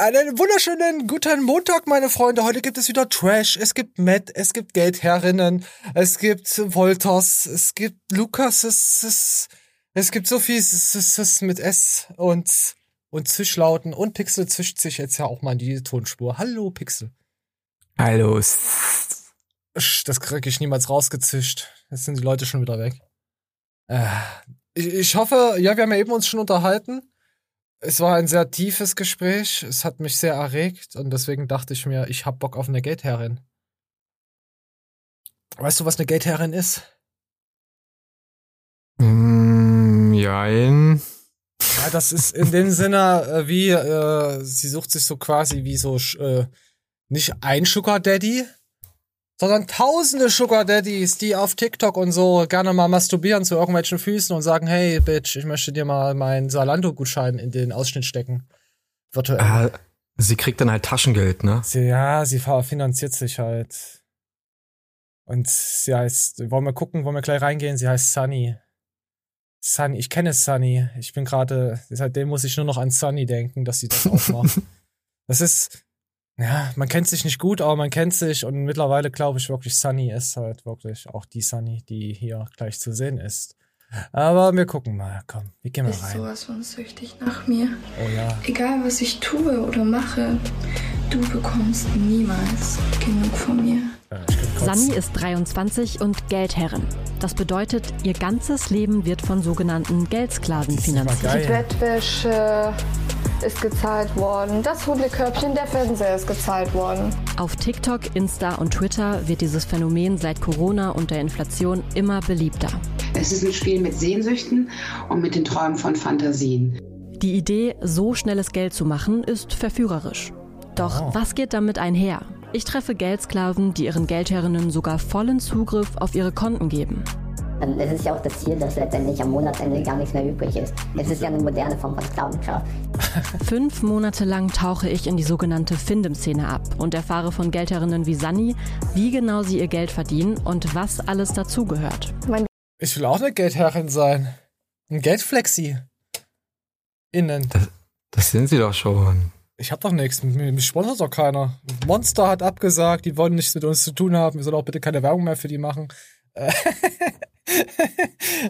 Einen wunderschönen guten Montag, meine Freunde. Heute gibt es wieder Trash, es gibt Matt, es gibt Geldherrinnen, es gibt Wolters, es gibt Lukas, es, es, es gibt so viel es, es, es mit S und, und Zischlauten und Pixel zischt sich jetzt ja auch mal in die Tonspur. Hallo, Pixel. Hallo. Das kriege ich niemals rausgezischt. Jetzt sind die Leute schon wieder weg. Äh, ich, ich hoffe, ja, wir haben ja eben uns schon unterhalten es war ein sehr tiefes Gespräch. Es hat mich sehr erregt und deswegen dachte ich mir, ich hab Bock auf eine Gateherrin. Weißt du, was eine Gateherrin ist? Mm, jein. Ja, das ist in dem Sinne äh, wie, äh, sie sucht sich so quasi wie so, äh, nicht ein Sugar Daddy, sondern tausende Sugar Daddies, die auf TikTok und so gerne mal masturbieren zu irgendwelchen Füßen und sagen, hey, Bitch, ich möchte dir mal meinen Salando-Gutschein in den Ausschnitt stecken. Virtuell. Äh, sie kriegt dann halt Taschengeld, ne? Sie, ja, sie finanziert sich halt. Und sie heißt, wollen wir gucken, wollen wir gleich reingehen? Sie heißt Sunny. Sunny, ich kenne Sunny. Ich bin gerade, seitdem muss ich nur noch an Sunny denken, dass sie das auch macht. das ist, ja, man kennt sich nicht gut, aber man kennt sich und mittlerweile glaube ich wirklich, Sunny ist halt wirklich auch die Sunny, die hier gleich zu sehen ist. Aber wir gucken mal, komm, wir gehen mal rein. Bist sowas von süchtig nach mir. Oh ja. Egal was ich tue oder mache, du bekommst niemals genug von mir. Sunny ist 23 und Geldherrin. Das bedeutet, ihr ganzes Leben wird von sogenannten Geldsklaven finanziert. Die Bettwäsche, ist gezahlt worden. Das Hundekörbchen, der Fernseher ist gezahlt worden. Auf TikTok, Insta und Twitter wird dieses Phänomen seit Corona und der Inflation immer beliebter. Es ist ein Spiel mit Sehnsüchten und mit den Träumen von Fantasien. Die Idee, so schnelles Geld zu machen, ist verführerisch. Doch oh. was geht damit einher? Ich treffe Geldsklaven, die ihren Geldherrinnen sogar vollen Zugriff auf ihre Konten geben. Es ist ja auch das Ziel, dass letztendlich am Monatsende gar nichts mehr übrig ist. Es ist ja eine moderne Form von Sklavenschaft. Fünf Monate lang tauche ich in die sogenannte Findem-Szene ab und erfahre von Geldherrinnen wie Sunny, wie genau sie ihr Geld verdienen und was alles dazugehört. Ich will auch eine Geldherrin sein. Ein Geldflexi. Innen. Das, das sind sie doch schon. Ich hab doch nichts. Mich sponsert doch keiner. Monster hat abgesagt, die wollen nichts mit uns zu tun haben. Wir sollen auch bitte keine Werbung mehr für die machen.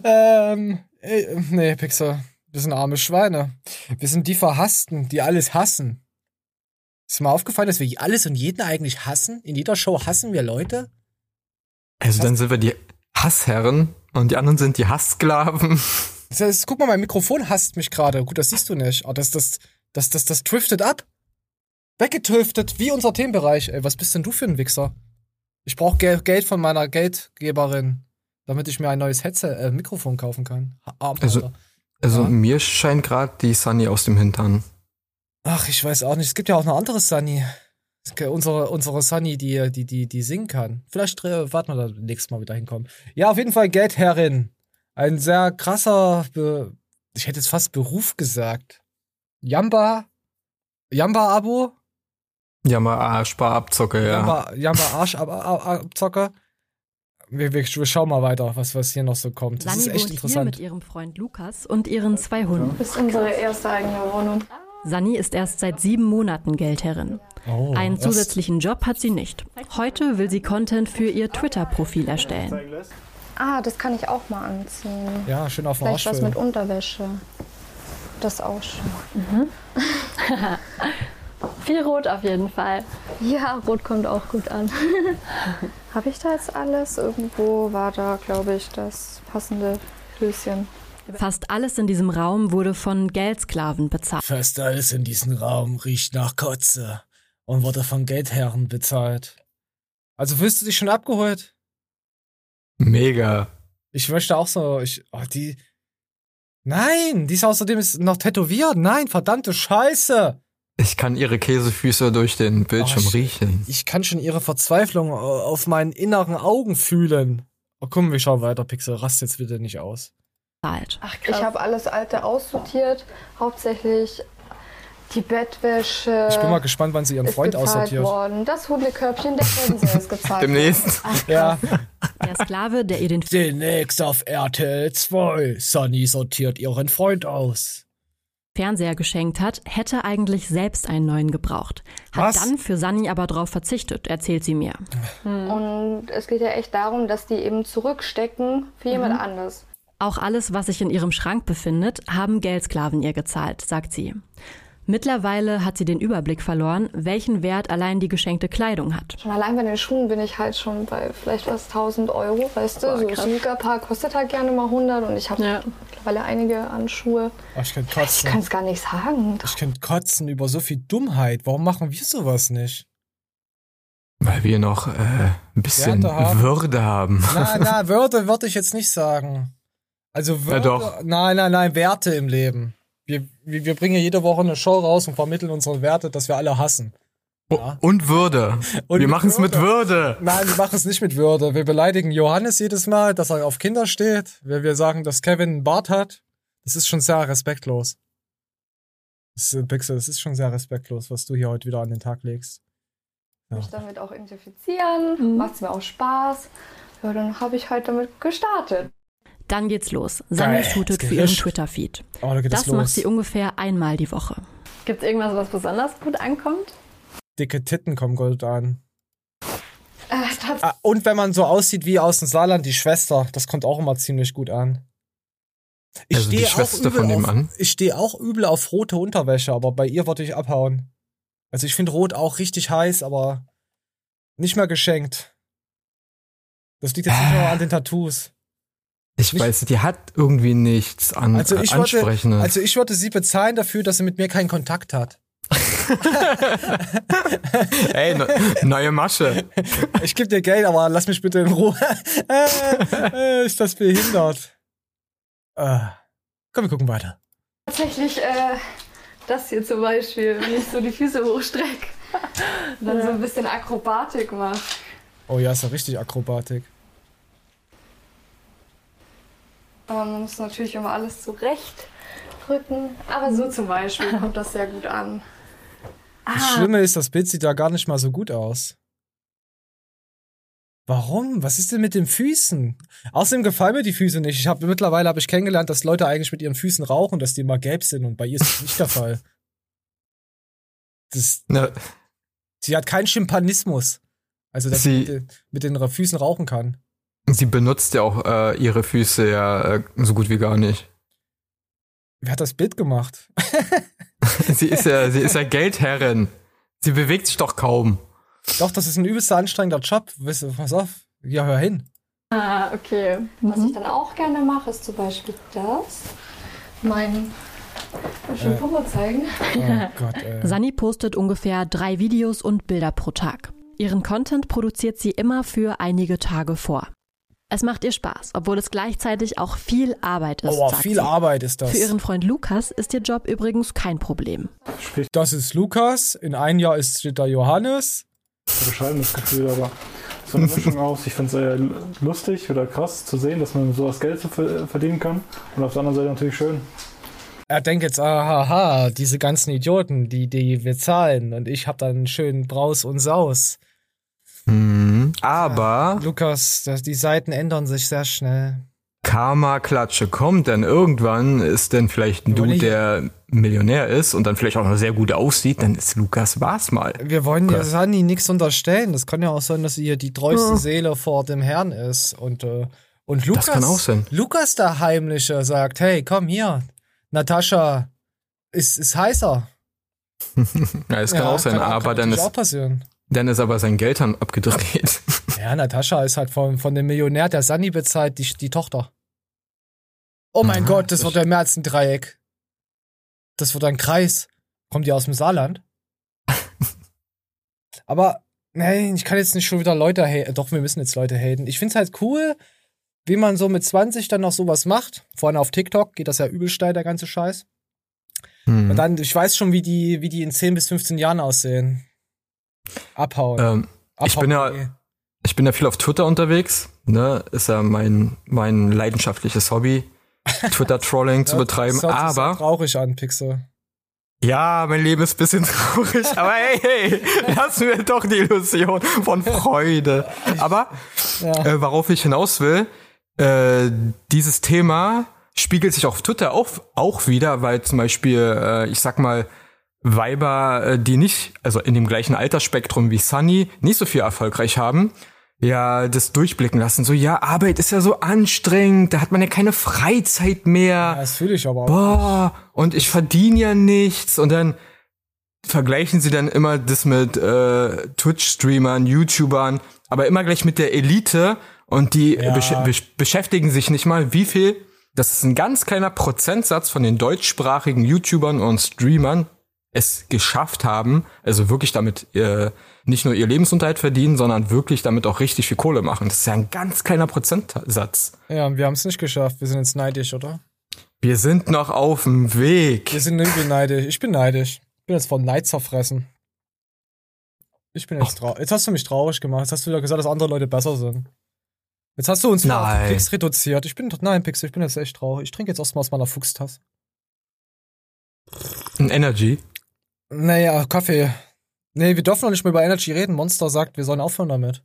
ähm, äh, nee, Pixar. Wir sind arme Schweine. Wir sind die Verhassten, die alles hassen. Ist mal aufgefallen, dass wir alles und jeden eigentlich hassen? In jeder Show hassen wir Leute? Also dann sind wir die Hassherren und die anderen sind die Hasssklaven. Das heißt, guck mal, mein Mikrofon hasst mich gerade. Gut, das siehst du nicht. Aber das, das, das, das, das driftet ab. Weggetriftet, wie unser Themenbereich. Ey, was bist denn du für ein Wichser? Ich brauche Geld von meiner Geldgeberin damit ich mir ein neues Headset, äh, Mikrofon kaufen kann. Arm, also, also ja. mir scheint gerade die Sunny aus dem Hintern. Ach, ich weiß auch nicht. Es gibt ja auch eine andere Sunny. Unsere, unsere Sunny, die, die, die, die singen kann. Vielleicht äh, warten wir da nächstes Mal wieder hinkommen. Ja, auf jeden Fall Geldherrin. Ein sehr krasser, Be ich hätte jetzt fast Beruf gesagt. Jamba? Jamba-Abo? Jamba Arschbar-Abzocke, ja. Jamba, Jamba Arsch-Abzocke wir, wir, wir schauen mal weiter, was, was hier noch so kommt. Das Lani ist echt wohnt interessant. Hier mit ihrem Freund Lukas und ihren zwei Hunden. Das ist unsere erste eigene Wohnung. Sani ist erst seit sieben Monaten Geldherrin. Oh, Einen zusätzlichen Job hat sie nicht. Heute will sie Content für ihr Twitter-Profil erstellen. Ah, das kann ich auch mal anziehen. Ja, schön auf dem Vielleicht was mit Unterwäsche. Das auch schön. Mhm. Viel Rot auf jeden Fall. Ja, Rot kommt auch gut an. Habe ich da jetzt alles? Irgendwo war da, glaube ich, das passende Höschen. Fast alles in diesem Raum wurde von Geldsklaven bezahlt. Fast alles in diesem Raum riecht nach Kotze und wurde von Geldherren bezahlt. Also wirst du dich schon abgeholt? Mega. Ich möchte auch so, ich, oh, die, nein, die ist außerdem ist noch tätowiert. Nein, verdammte Scheiße. Ich kann ihre Käsefüße durch den Bildschirm oh, ich, riechen. Ich kann schon ihre Verzweiflung auf meinen inneren Augen fühlen. Oh, komm, wir schauen weiter, Pixel. Rast jetzt bitte nicht aus. Alt. Ach, krass. Ich habe alles Alte aussortiert. Hauptsächlich die Bettwäsche. Ich bin mal gespannt, wann sie ihren Freund aussortiert. Worden. Das Hundekörbchen, der Fernseher ist gezahlt. Demnächst. Ach, ja. Der Sklave, der ihr den. Demnächst auf RTL 2. Sunny sortiert ihren Freund aus. Fernseher geschenkt hat, hätte eigentlich selbst einen neuen gebraucht. Hat Was? dann für Sunny aber darauf verzichtet, erzählt sie mir. Und es geht ja echt darum, dass die eben zurückstecken für jemand anders. Auch alles, was sich in ihrem Schrank befindet, haben Geldsklaven ihr gezahlt, sagt sie. Mittlerweile hat sie den Überblick verloren, welchen Wert allein die geschenkte Kleidung hat. Schon allein bei den Schuhen bin ich halt schon bei vielleicht was 1000 Euro, weißt du? so ein Sneakerpaar kostet halt gerne mal 100 und ich habe Ja. mittlerweile einige an Schuhe. Oh, ich könnte Ich kotzen. kann es gar nicht sagen. Ich könnte kotzen über so viel Dummheit. Warum machen wir sowas nicht? Weil wir noch äh, ein bisschen haben. Würde haben. Na, na, Wörter würde ich jetzt nicht sagen. Also Wörter, doch. nein, nein, nein, Werte im Leben. Wir, wir, wir bringen jede Woche eine Show raus und vermitteln unsere Werte, dass wir alle hassen. Ja. Und Würde. Und wir machen es mit Würde. Nein, wir machen es nicht mit Würde. Wir beleidigen Johannes jedes Mal, dass er auf Kinder steht. Wenn wir sagen, dass Kevin einen Bart hat, das ist schon sehr respektlos. Das ist, Pixel, das ist schon sehr respektlos, was du hier heute wieder an den Tag legst. Ja. mich damit auch identifizieren, macht es mir auch Spaß. Ja, dann habe ich halt damit gestartet. Dann geht's los. Geil, shootet für ihren. Twitter-Feed. Oh, da Das es macht los. sie ungefähr einmal die Woche. Gibt es irgendwas, was besonders gut ankommt? Dicke Titten kommen gut an. Äh, Ah, und wenn man so aussieht wie aus dem Saarland, die Schwester, das kommt auch immer ziemlich gut an. Ich Also stehe auch übel von dem auf, an? Ich stehe auch übel auf rote Unterwäsche, aber bei ihr würde ich abhauen. Also ich finde Rot auch richtig heiß, aber nicht mehr geschenkt. Das liegt jetzt nicht nur an den Tattoos. Ich weiß, die hat irgendwie nichts an, Also ich würde, Ansprechendes. also ich würde sie bezahlen dafür, dass sie mit mir keinen Kontakt hat. Ey, ne, neue Masche. Ich gebe dir Geld, aber lass mich bitte in Ruhe. äh, ist das behindert? Äh, komm, wir gucken weiter. Tatsächlich äh, das hier zum Beispiel, wenn ich so die Füße hochstrecke. Und dann so ein bisschen Akrobatik mache. Oh ja, ist ja richtig Akrobatik. Aber man muss natürlich immer alles zurecht drücken. Aber so zum Beispiel kommt das sehr gut an. Das Ah. Schlimme ist, das Bild sieht da gar nicht mal so gut aus. Warum? Was ist denn mit den Füßen? Außerdem gefallen mir die Füße nicht. Ich habe mittlerweile habe ich kennengelernt, dass Leute eigentlich mit ihren Füßen rauchen, dass die immer gelb sind und bei ihr ist das nicht der Fall. Das, Ne, sie hat keinen Schimpanismus. Also, dass sie, Sie- mit, den- mit den Füßen rauchen kann. Sie benutzt ja auch äh, ihre Füße ja äh, so gut wie gar nicht. Wer hat das Bild gemacht? Sie ist ja, sie ist ja Geldherrin. Sie bewegt sich doch kaum. Doch, das ist ein übelster anstrengender Job. Weißt du, pass auf. Ja, hör hin. Ah, okay. Was ich dann auch gerne mache, ist zum Beispiel das. Mein. Ich den Popo zeigen? Oh Gott, ey. Sunny postet ungefähr drei Videos und Bilder pro Tag. Ihren Content produziert sie immer für einige Tage vor. Es macht ihr Spaß, obwohl es gleichzeitig auch viel Arbeit ist. Oh, viel sie. Arbeit ist das. Für ihren Freund Lukas ist ihr Job übrigens kein Problem. Das ist Lukas. In einem Jahr ist da Johannes. beschreibendes Gefühl, aber so eine Mischung aus. Ich finde es sehr lu- lustig oder krass zu sehen, dass man sowas Geld verdienen kann. Und auf der anderen Seite natürlich schön. Er denkt jetzt, aha, diese ganzen Idioten, die, die wir zahlen. Und ich hab dann einen schönen Braus und Saus. Mhm. Aber Lukas, das, die Seiten ändern sich sehr schnell. Karma-Klatsche kommt, denn irgendwann ist denn vielleicht ein Dude, der Millionär ist und dann vielleicht auch noch sehr gut aussieht, dann ist Lukas war's mal. Wir wollen ja. Sani nichts unterstellen. Das kann ja auch sein, dass sie hier die treueste Seele vor dem Herrn ist. Und, äh, und Lukas, kann auch sein. Lukas der Heimliche sagt, hey, komm hier, Natascha ist, ist heißer. Ja, es kann auch sein, kann, aber kann dann ist, auch passieren. Dann ist aber sein Geld dann abgedreht. Ja, Natascha ist halt von, von dem Millionär, der Sani bezahlt, die, die Tochter. Oh mein Aha, Gott, das das- wird ja mehr als ein Dreieck. Das wird ein Kreis. Kommt die aus dem Saarland? Aber, nein, ich kann jetzt nicht schon wieder Leute haten. Doch, wir müssen jetzt Leute haten. Ich find's halt cool, wie man so mit 20 dann noch sowas macht. Vor allem auf TikTok geht das ja übel steil, der ganze Scheiß. Hm. Und dann, ich weiß schon, wie die, wie die in 10 bis 15 Jahren aussehen. Abhauen. ähm, ich bin ja- Abhauen. ich bin ja viel auf Twitter unterwegs, ne? Ist ja mein, mein leidenschaftliches Hobby, Twitter-Trolling zu betreiben. das Aber traurig an, Pixel. ja, mein Leben ist ein bisschen traurig. aber hey, hey, lass mir doch die Illusion von Freude. Aber Ja. äh, worauf ich hinaus will, äh, dieses Thema spiegelt sich auf Twitter auch, auch wieder, weil zum Beispiel, äh, ich sag mal, Weiber, äh, die nicht, also in dem gleichen Altersspektrum wie Sunny, nicht so viel erfolgreich haben, ja, das durchblicken lassen. So, ja, Arbeit ist ja so anstrengend, da hat man ja keine Freizeit mehr. Ja, das fühle ich aber auch. Boah, und ich verdiene ja nichts. Und dann vergleichen sie dann immer das mit äh, Twitch-Streamern, YouTubern, aber immer gleich mit der Elite. Und die Ja. besch besch beschäftigen sich nicht mal, wie viel. Das ist ein ganz kleiner Prozentsatz von den deutschsprachigen YouTubern und Streamern es geschafft haben, also wirklich damit äh, nicht nur ihr Lebensunterhalt verdienen, sondern wirklich damit auch richtig viel Kohle machen. Das ist ja ein ganz kleiner Prozentsatz. Ja, und wir haben es nicht geschafft. Wir sind jetzt neidisch, oder? Wir sind noch auf dem Weg. Wir sind irgendwie neidisch. Ich bin neidisch. Ich bin jetzt von Neid zerfressen. Ich bin jetzt traurig. Jetzt hast du mich traurig gemacht. Jetzt hast du wieder gesagt, dass andere Leute besser sind. Jetzt hast du uns Nein. Pix reduziert. Ich bin, nein, Pixel, ich bin jetzt echt traurig. Ich trinke jetzt erstmal aus meiner Fuchstasse. Ein Energy. Naja, Kaffee. Nee, wir dürfen noch nicht mehr über Energy reden. Monster sagt, wir sollen aufhören damit.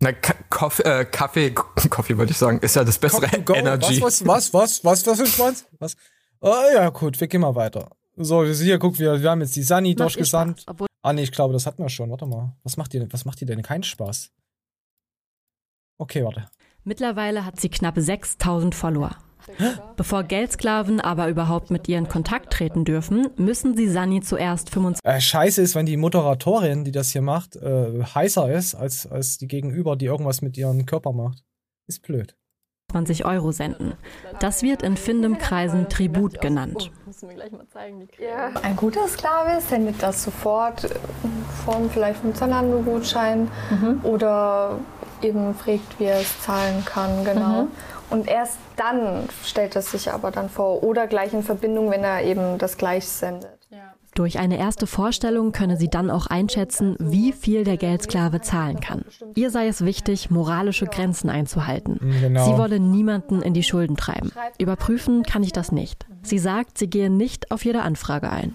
Na, Ka Kaffee, äh, Kaffee, Kaffee wollte ich sagen, ist ja das bessere Energy. Was, was, was, was, was, was für ein Schwanz? Was? Oh, ja, gut, wir gehen mal weiter. So, hier, guck, wir, wir haben jetzt die Sunny durchgesandt. Spaß, Ah, nee, ich glaube, das hatten wir schon. Warte mal. Was macht ihr denn? Was macht ihr denn? Keinen Spaß. Okay, warte. Mittlerweile hat sie knapp 6000 Follower. Bevor Geldsklaven aber überhaupt mit ihr in Kontakt treten dürfen, müssen sie Sunny zuerst 25 Äh, scheiße ist, wenn die Moderatorin, die das hier macht, äh, heißer ist als, als die Gegenüber, die irgendwas mit ihrem Körper macht. Ist blöd. Euro senden. Das wird in Findem-Kreisen Tribut genannt. Ja. Ein guter Sklave sendet das sofort in Form vielleicht von Zalando-Gutschein oder eben fragt, wie er es zahlen kann, genau. Und erst dann stellt es sich aber dann vor oder gleich in Verbindung, wenn er eben das gleich sendet. Durch eine erste Vorstellung könne sie dann auch einschätzen, wie viel der Geldsklave zahlen kann. Ihr sei es wichtig, moralische Grenzen einzuhalten. Genau. Sie wolle niemanden in die Schulden treiben. Überprüfen kann ich das nicht. Sie sagt, sie gehe nicht auf jede Anfrage ein.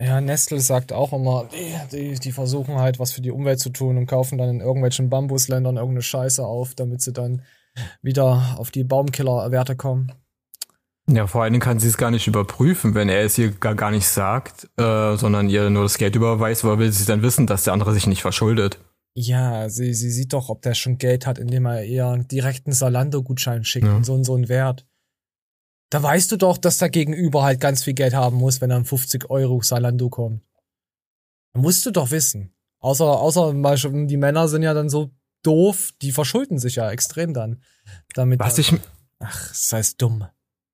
Ja, Nestle sagt auch immer, die, die, die versuchen halt was für die Umwelt zu tun und kaufen dann in irgendwelchen Bambusländern irgendeine Scheiße auf, damit sie dann wieder auf die Baumkiller-Werte kommen. Ja, vor allen Dingen kann sie es gar nicht überprüfen, wenn er es ihr gar, gar nicht sagt, äh, sondern ihr nur das Geld überweist, woher will sie dann wissen, dass der andere sich nicht verschuldet? Ja, sie, sie sieht doch, ob der schon Geld hat, indem er eher direkt einen Salando-Gutschein schickt Ja. und so und so einen Wert. Da weißt du doch, dass der Gegenüber halt ganz viel Geld haben muss, wenn dann 50 Euro Salando kommt. Musst du doch wissen. Außer, außer mal schon, die Männer sind ja dann so doof, die verschulden sich ja extrem dann. Damit Was ich, Ach, das heißt dumm.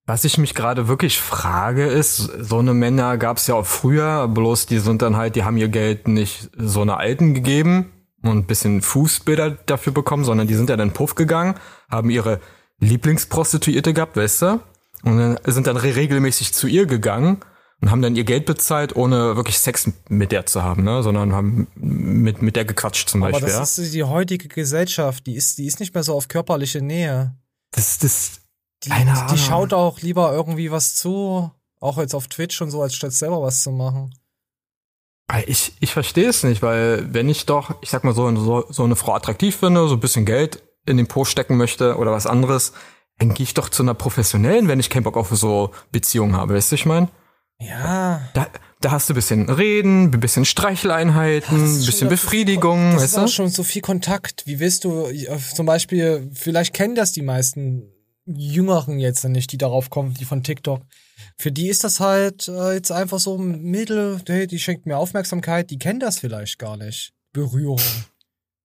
was ich mich gerade wirklich frage, ist, so eine Männer gab es ja auch früher, bloß die sind dann halt, die haben ihr Geld nicht so eine Alten gegeben und ein bisschen Fußbilder dafür bekommen, sondern die sind ja dann Puff gegangen, haben ihre Lieblingsprostituierte gehabt, weißt du? Und dann sind dann re- regelmäßig zu ihr gegangen und haben dann ihr Geld bezahlt, ohne wirklich Sex mit der zu haben, ne? Sondern haben mit, mit der gequatscht zum Aber Beispiel. das ja? ist die heutige Gesellschaft, die ist, die ist nicht mehr so auf körperliche Nähe. das, das, Die, die schaut auch lieber irgendwie was zu, auch jetzt auf Twitch und so, als statt selber was zu machen. Ich, ich verstehe es nicht, weil wenn ich doch, ich sag mal so, so, so eine Frau attraktiv finde, so ein bisschen Geld in den Po stecken möchte oder was anderes, dann gehe ich doch zu einer professionellen, wenn ich keinen Bock auf so Beziehungen habe, weißt du, ich mein? Ja. Da, da hast du ein bisschen Reden, ein bisschen Streicheleinheiten, ein bisschen Befriedigung, Das ist auch schon so viel Kontakt. Wie willst du, äh, zum Beispiel, vielleicht kennen das die meisten Jüngeren jetzt nicht, die darauf kommen, die von TikTok. Für die ist das halt äh, jetzt einfach so ein Mittel, hey, die schenkt mir Aufmerksamkeit, die kennen das vielleicht gar nicht. Berührung.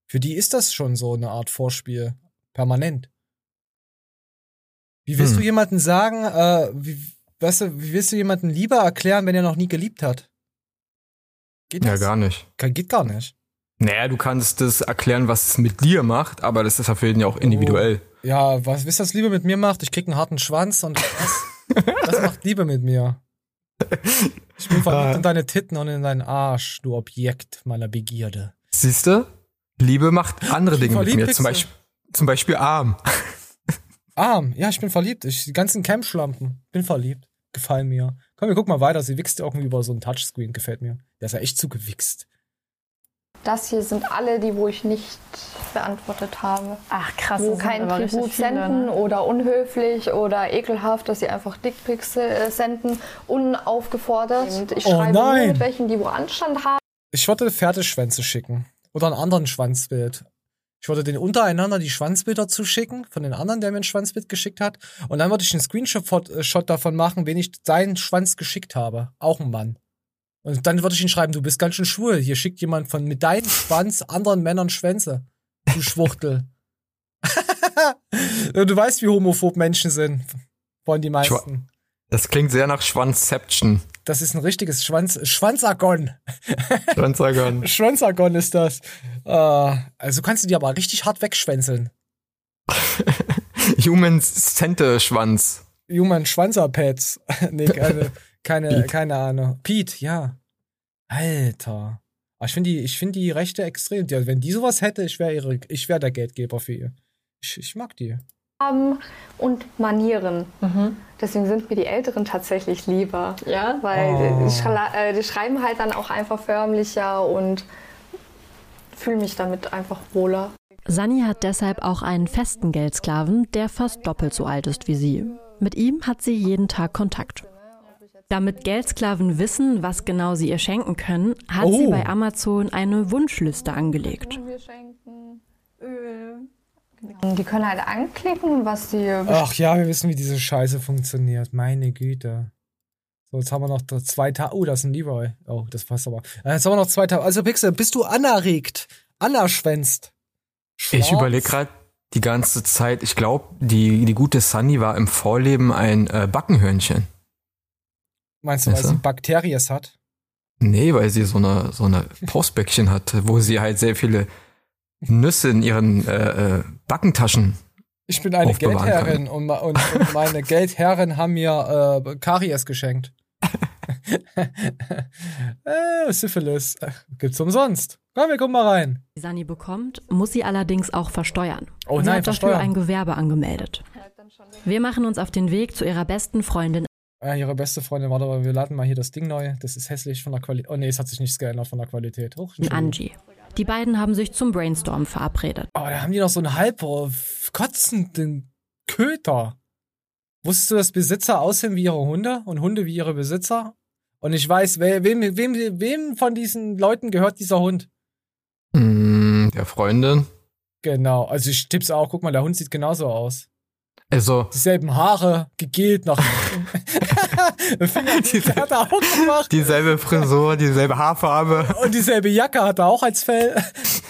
Für die ist das schon so eine Art Vorspiel. Permanent. Wie willst Hm. du jemanden sagen, äh, wie, weißt du, wie willst du jemanden lieber erklären, wenn er noch nie geliebt hat? Geht Ja, das? gar nicht. Kann- Geht gar nicht. Naja, du kannst das erklären, was es mit dir macht, aber das ist ja für jeden ja auch individuell. Ja, was, wisst ihr, was Liebe mit mir macht? Ich krieg einen harten Schwanz und das, das macht Liebe mit mir. Ich bin verliebt in deine Titten und in deinen Arsch, du Objekt meiner Begierde. Siehst du? Liebe macht andere Dinge mit mir, zum. Beispiel, zum Beispiel arm. Arm, ja, ich bin verliebt. Ich, die ganzen Camp-Schlampen, bin verliebt. Gefallen mir. Komm, wir gucken mal weiter. Sie wichst irgendwie über so einen Touchscreen, gefällt mir. Der ist ja echt zugewichst. das hier sind alle die, wo ich nicht beantwortet habe. Ach krass, Wo kein Tribut viele, senden ne? oder unhöflich oder ekelhaft, dass sie einfach Dickpics äh, senden, unaufgefordert. Und ich Oh schreibe nein. nur mit welchen, die wo Anstand haben. Ich würde Pferdeschwänze schicken. Oder einen anderen Schwanzbild. Ich würde den untereinander die Schwanzbilder zuschicken, von den anderen, der mir ein Schwanzbild geschickt hat. Und dann würde ich einen Screenshot äh, davon machen, wen ich seinen Schwanz geschickt habe. Auch ein Mann. Und dann würde ich ihn schreiben, du bist ganz schön schwul. Hier schickt jemand von mit deinem Schwanz anderen Männern Schwänze. Du Schwuchtel. du weißt, wie homophob Menschen sind. Wollen die meisten. Das klingt sehr nach Schwanzception. Das ist ein richtiges Schwanz Schwanzagon. Schwanzagon. Schwanzagon ist das. Äh, also kannst du die aber richtig hart wegschwänzeln. Human Cente Schwanz. Human Schwanzerpads. nee, keine, keine, keine Ahnung. Pete, ja. Alter. Aber ich finde die, ich finde die Rechte extrem. Ja, wenn die sowas hätte, ich wäre wäre der Geldgeber für ihr. Ich, ich mag die. Haben und Manieren. Deswegen sind mir die Älteren tatsächlich lieber. Ja? Weil Oh. die, schla- äh, die schreiben halt dann auch einfach förmlicher und fühle mich damit einfach wohler. Sani hat deshalb auch einen festen Geldsklaven, der fast doppelt so alt ist wie sie. Mit ihm hat sie jeden Tag Kontakt. Damit Geldsklaven wissen, was genau sie ihr schenken können, hat sie Oh. bei Amazon eine Wunschliste angelegt. Öl. Die können halt anklicken, was sie Ach ja, wir wissen, wie diese Scheiße funktioniert. Meine Güte. So, jetzt haben wir noch zwei Tage. Oh, das ist ein Leroy. Oh, das passt aber. Äh, Jetzt haben wir noch zwei Tage. Also, Pixel, bist du anerregt? Anna schwänzt. Ich überlege gerade die ganze Zeit, ich glaube, die, die gute Sunny war im Vorleben ein äh, Backenhörnchen. Meinst du, weil du? sie Bakteries hat? Nee, weil sie so eine, so eine Postbäckchen hatte, wo sie halt sehr viele Nüsse in ihren äh, äh, Backentaschen. Ich bin eine Geldherrin und, und, und meine Geldherren haben mir äh, Karies geschenkt. äh, Syphilis. Äh, Gibt's umsonst. Komm, wir gucken mal rein. Die Sani bekommt, muss sie allerdings auch versteuern. Oh sie nein, hat dafür versteuern. ein Gewerbe angemeldet. Wir machen uns auf den Weg zu ihrer besten Freundin Ja, ihre beste Freundin, warte mal, wir laden mal hier das Ding neu. Das ist hässlich von der Qualität. Oh nee, es hat sich nichts geändert von der Qualität. Oh, Entschuldigung. Angie. Die beiden haben sich zum Brainstorm verabredet. Oh, da haben die noch so einen halb kotzenden Köter. Wusstest du, dass Besitzer aussehen wie ihre Hunde und Hunde wie ihre Besitzer? Und ich weiß, wer, wem, wem, wem von diesen Leuten gehört dieser Hund? Mm, der Freundin. Genau, also ich tipp's auch. Guck mal, der Hund sieht genauso aus. Also, Dieselben Haare, gegelt nach. Finger hat er auch gemacht. dieselbe Frisur, dieselbe Haarfarbe. Und dieselbe Jacke hat er auch als Fell.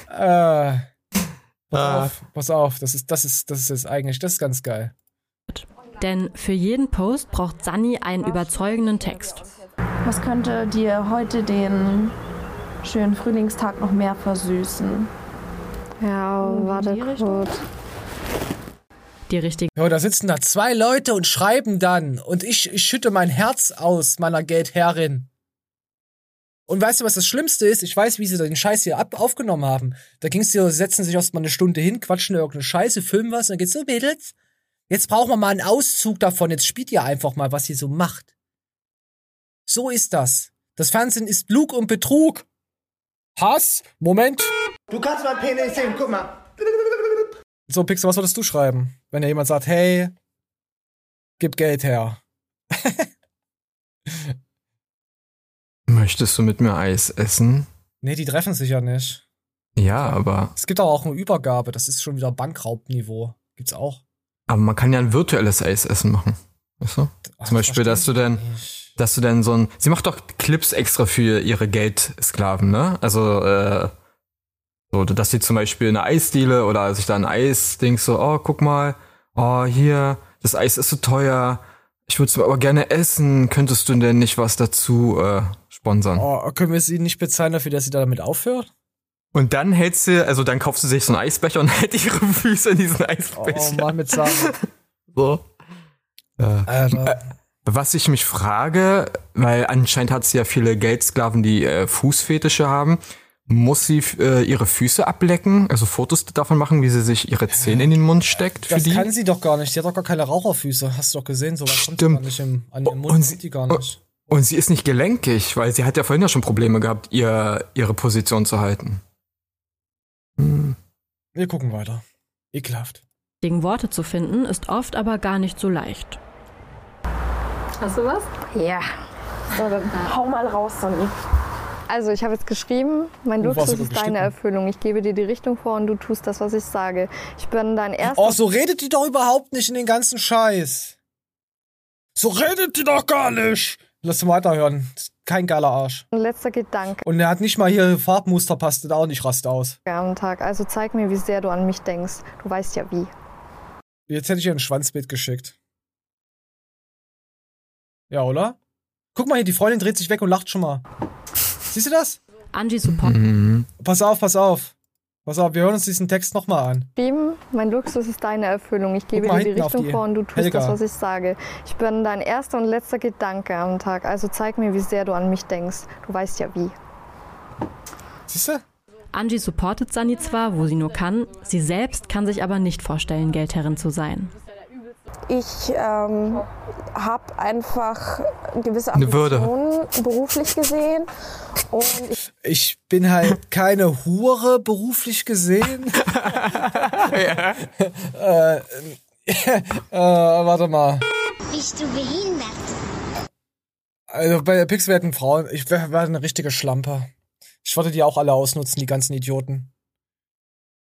äh, pass Ah. auf, pass auf, das ist, das ist, das ist eigentlich, das ist ganz geil. Denn für jeden Post braucht Sani einen überzeugenden Text. Was könnte dir heute den schönen Frühlingstag noch mehr versüßen? Ja, in warte kurz. Die richtige Ja, da sitzen da zwei Leute und schreiben dann. Und ich, ich schütte mein Herz aus meiner Geldherrin. Und weißt du, was das Schlimmste ist? Ich weiß, wie sie den Scheiß hier ab aufgenommen haben. Da ging's hier, setzen sich erst mal eine Stunde hin, quatschen irgendeine Scheiße, filmen was, und dann geht's so, Mädels, jetzt brauchen wir mal einen Auszug davon, jetzt spielt ihr einfach mal, was ihr so macht. So ist das. Das Fernsehen ist Lug und Betrug. Hass? Moment. Du kannst meinen Penis sehen, guck mal. So, Pixel, was würdest du schreiben, wenn dir jemand sagt, hey, gib Geld her? Möchtest du mit mir Eis essen? Nee, die treffen sich ja nicht. Ja, aber, Es gibt auch eine Übergabe, das ist schon wieder Bankraubniveau. Gibt's auch. aber man kann ja ein virtuelles Eis essen machen. Weißt du? Ach, Zum Beispiel, dass du dann, dass du dann so ein, sie macht doch Clips extra für ihre Geldsklaven, ne? Also, äh, so, dass sie zum Beispiel eine Eisdiele oder sich da ein Eis denkst so, oh, guck mal, oh, hier, das Eis ist so teuer, ich würde es aber gerne essen, könntest du denn nicht was dazu äh, sponsern? Oh, können wir sie nicht bezahlen dafür, dass sie da damit aufhört? Und dann hält sie, also dann kauft sie sich so einen Eisbecher und hält ihre Füße in diesen Oh, Eisbecher. Mann, mit Sagen. so. Ja. Alter. Was ich mich frage, weil anscheinend hat sie ja viele Geldsklaven, die äh, Fußfetische haben, muss sie äh, ihre Füße ablecken, also Fotos davon machen, wie sie sich ihre Zähne in den Mund steckt für Das die? kann sie doch gar nicht. Sie hat doch gar keine Raucherfüße. Hast du doch gesehen, so was kommt Stimmt. gar nicht im, an ihrem Mund. und Und sie- die gar nicht. Und sie ist nicht gelenkig, weil sie hat ja vorhin ja schon Probleme gehabt, ihr ihre Position zu halten. Wir gucken weiter. Ekelhaft. Gegen Worte zu finden ist oft aber gar nicht so leicht. Hast du was? Ja. So, dann hau mal raus, Sonny. Also, ich habe jetzt geschrieben, mein warst Luxus ist deine geschnitten. Erfüllung. Ich gebe dir die Richtung vor und du tust das, was ich sage. Ich bin dein erster. Oh, so redet die doch überhaupt nicht in den ganzen Scheiß. So redet die doch gar nicht. Lass mal weiterhören. Kein geiler Arsch. und letzter Gedanke Und er hat nicht mal hier Farbmuster, passt auch nicht rast aus. am Tag. Also zeig mir, wie sehr du an mich denkst. Du weißt ja wie. Jetzt hätte ich ihr ein Schwanzbild geschickt. Ja, oder? Guck mal hier, die Freundin dreht sich weg und lacht schon mal. Siehst du das? Angie Support. Mhm. Pass auf, pass auf. Pass auf, wir hören uns diesen Text nochmal an. Geschrieben, mein Luxus ist deine Erfüllung. Ich gebe dir die Richtung die vor und du tust Helga. das, was ich sage. Ich bin dein erster und letzter Gedanke am Tag. Also zeig mir, wie sehr du an mich denkst. Du weißt ja wie. Siehst du? Angie supportet Sunny zwar, wo sie nur kann, sie selbst kann sich aber nicht vorstellen, Geldherrin zu sein. Ich ähm, habe einfach gewisse. Ambitionen beruflich gesehen. Und ich Ich bin halt keine Hure beruflich gesehen. äh, äh, warte mal. Bist du behindert? Also bei der Pix werden Frauen. Ich wäre wär eine richtige Schlampe. Ich wollte die auch alle ausnutzen, die ganzen Idioten.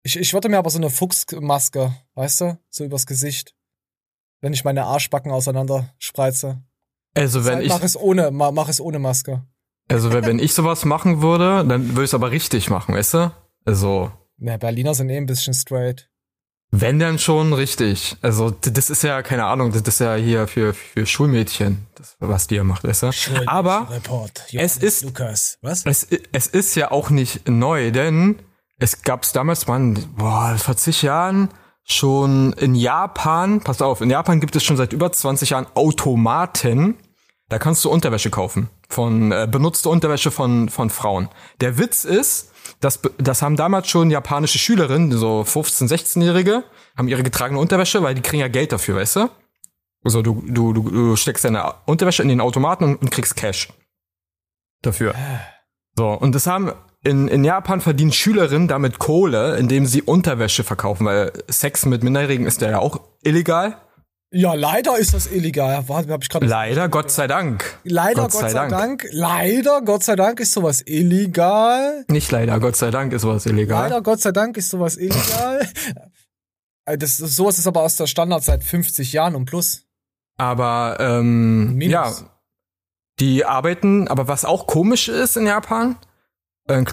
Ich, ich wollte mir aber so eine Fuchsmaske, weißt du? So übers Gesicht. Wenn ich meine Arschbacken auseinander spreize. Also wenn ich, mach es ohne, ma- mach es ohne Maske. also wenn, wenn ich sowas machen würde, dann würde ich es aber richtig machen, weißt du? Also, Ne, Berliner sind eh ein bisschen straight. wenn dann schon richtig. Also das ist ja, keine Ahnung, das ist ja hier für, für Schulmädchen, das, was die hier macht, weißt du? Aber Report. es ist, Lukas. Was? es, es ist ja auch nicht neu, denn es gab's damals, man, boah, vor zig Jahren schon in Japan, pass auf, in Japan gibt es schon seit über 20 Jahren Automaten, da kannst du Unterwäsche kaufen. Von äh, benutzte Unterwäsche von, von Frauen. Der Witz ist, das, das haben damals schon japanische Schülerinnen, so 15-, 16-Jährige, haben ihre getragene Unterwäsche, weil die kriegen ja Geld dafür, weißt du? Also du, du, du, du steckst deine Unterwäsche in den Automaten und, und kriegst Cash. Dafür. So, und das haben in, in Japan verdienen Schülerinnen damit Kohle, indem sie Unterwäsche verkaufen, weil Sex mit Minderjährigen ist ja auch illegal. Ja, leider ist das illegal. Warte, hab ich gerade. Leider, Gott sei Dank. Leider, Gott, sei, Dank. Leider, Gott sei Dank ist sowas illegal. Nicht leider, Gott sei Dank ist sowas illegal. Leider, Gott sei Dank ist sowas illegal. Äh, das, sowas ist aber aus der Standard seit 50 Jahren und plus. Aber ähm, Minus. ja, die arbeiten, aber was auch komisch ist in Japan, äh,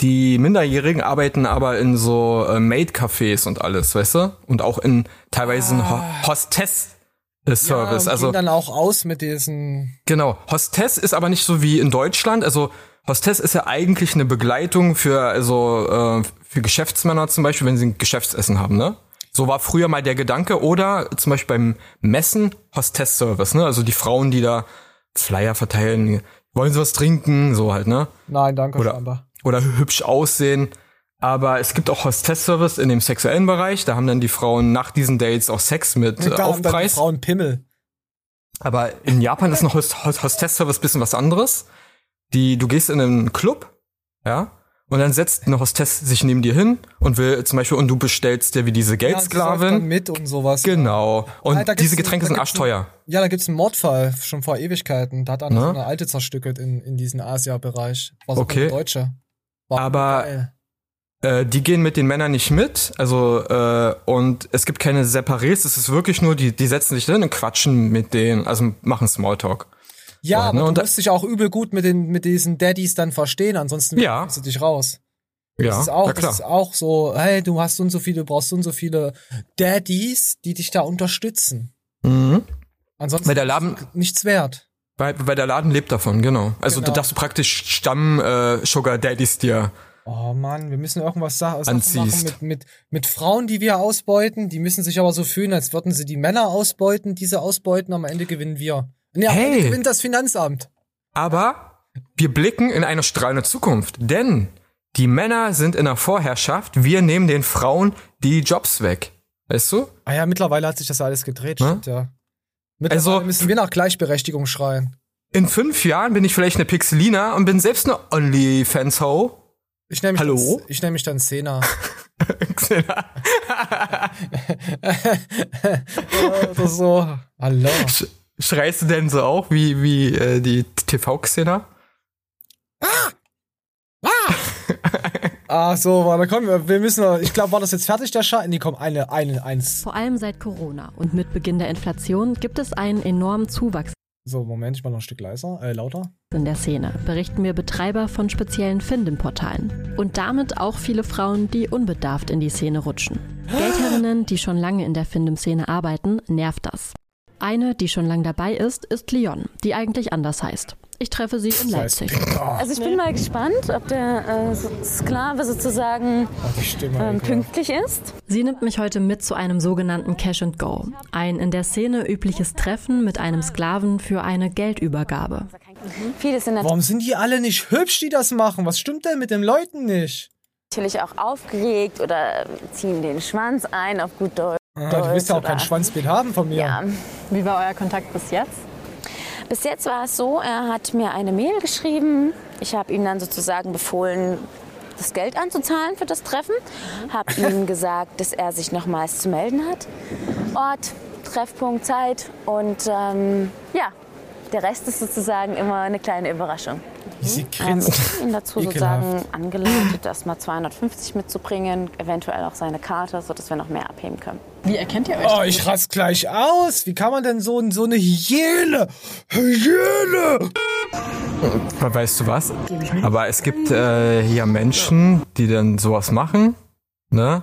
die Minderjährigen arbeiten aber in so äh, Maid-Cafés und alles, weißt du? Und auch in teilweise in Ho Hostess-Service. ja, also dann auch aus mit diesen. Genau. Hostess ist aber nicht so wie in Deutschland. Also Hostess ist ja eigentlich eine Begleitung für also äh, für Geschäftsmänner zum Beispiel, wenn sie ein Geschäftsessen haben, ne? So war früher mal der Gedanke. Oder zum Beispiel beim Messen Hostess-Service, ne? Also die Frauen, die da Flyer verteilen, wollen sie was trinken, so halt, ne? Nein, danke, Oder- scheinbar. Oder hübsch aussehen. Aber es gibt auch Hostess-Service in dem sexuellen Bereich. Da haben dann die Frauen nach diesen Dates auch Sex mit äh, Aufpreis. Frauen Pimmel. Aber in Japan ist ein Host Host Hostess-Service bisschen was anderes. Die, du gehst in einen Club, ja, und dann setzt eine Hostess sich neben dir hin und will zum Beispiel, und du bestellst dir wie diese Ja, Geldsklavin. mit und sowas. genau. Und Ah, da gibt's diese Getränke sind arschteuer. Ja, da gibt's einen Mordfall schon vor Ewigkeiten. Da hat einer Ne? so eine alte zerstückelt in, in diesen Asia-Bereich. War so Okay. Deutsche. War Aber geil. äh, die gehen mit den Männern nicht mit. Also, äh, und es gibt keine Separés. Es ist wirklich nur, die, die setzen sich hin und quatschen mit denen, also machen Smalltalk. Ja, aber ne, du musst dich auch übel gut mit, den, mit diesen Daddies dann verstehen, ansonsten Ja. du dich raus. Ja, das ist auch. Das ist auch so, hey, du hast so und so viele, du brauchst so und so viele Daddies, die dich da unterstützen. Mhm. Ansonsten Weil der Laden- nichts wert. Weil, weil der Laden lebt davon, genau. Also, Genau. du praktisch Stamm äh, Sugar Daddies dir Oh Mann, wir müssen irgendwas sa Sachen machen mit, mit, mit Frauen, die wir ausbeuten. Die müssen sich aber so fühlen, als würden sie die Männer ausbeuten, diese ausbeuten, am Ende gewinnen wir. Am Hey. Gewinnt das Finanzamt. Aber wir blicken in eine strahlende Zukunft, denn die Männer sind in der Vorherrschaft, wir nehmen den Frauen die Jobs weg. Weißt du? Ah ja, mittlerweile hat sich das alles gedreht, Ne? stimmt, ja. Mittlerweile Also- müssen wir nach Gleichberechtigung schreien. In fünf Jahren bin ich vielleicht eine Pixelina und bin selbst eine Onlyfans-Ho. Ich nenne mich, Hallo? Dann, ich mich dann. Xena. Oder so. Hallo. Sch schreist du denn so auch wie, wie äh, die TV-Xena? Ah, so, warte, komm, wir müssen, noch- ich glaube, war das jetzt fertig, der Schaden? Nee, komm, eine, eine, eins. Vor allem seit Corona und mit Beginn der Inflation gibt es einen enormen Zuwachs So, Moment, ich mach noch ein Stück leiser, äh, lauter. in der Szene, berichten mir Betreiber von speziellen Findenportalen. Und damit auch viele Frauen, die unbedarft in die Szene rutschen. Geldherrinnen, die schon lange in der Findem-Szene arbeiten, nervt das. Eine, die schon lange dabei ist, ist Leon, die eigentlich anders heißt. Ich treffe sie in Leipzig. Also ich bin mal gespannt, ob der äh, Sklave sozusagen die Stimme. ähm, pünktlich ist. Sie nimmt mich heute mit zu einem sogenannten Cash and Go. Ein in der Szene übliches Treffen mit einem Sklaven für eine Geldübergabe. Sind Warum sind die alle nicht hübsch, die das machen? Was stimmt denn mit den Leuten nicht? natürlich auch aufgeregt oder ziehen den Schwanz ein auf gut Deutsch. Ah, du willst ja auch kein oder- Schwanzbild haben von mir. Ja. Wie war euer Kontakt bis jetzt? Bis jetzt war es so, er hat mir eine Mail geschrieben. Ich habe ihm dann sozusagen befohlen, das Geld anzuzahlen für das Treffen. Habe ihm gesagt, dass er sich nochmals zu melden hat. Ort, Treffpunkt, Zeit und ähm, ja, der Rest ist sozusagen immer eine kleine Überraschung. Sie Ähm, grinst. ich habe ihn dazu Ekelhaft. sozusagen angeleitet, erstmal 250 mitzubringen, eventuell auch seine Karte, sodass wir noch mehr abheben können. Wie erkennt ihr euch? Oh, ich rast gleich aus. Wie kann man denn so, so eine Hyäne? Hyäne! Aber Weißt du was? Aber es gibt äh, hier Menschen, die dann sowas machen, ne?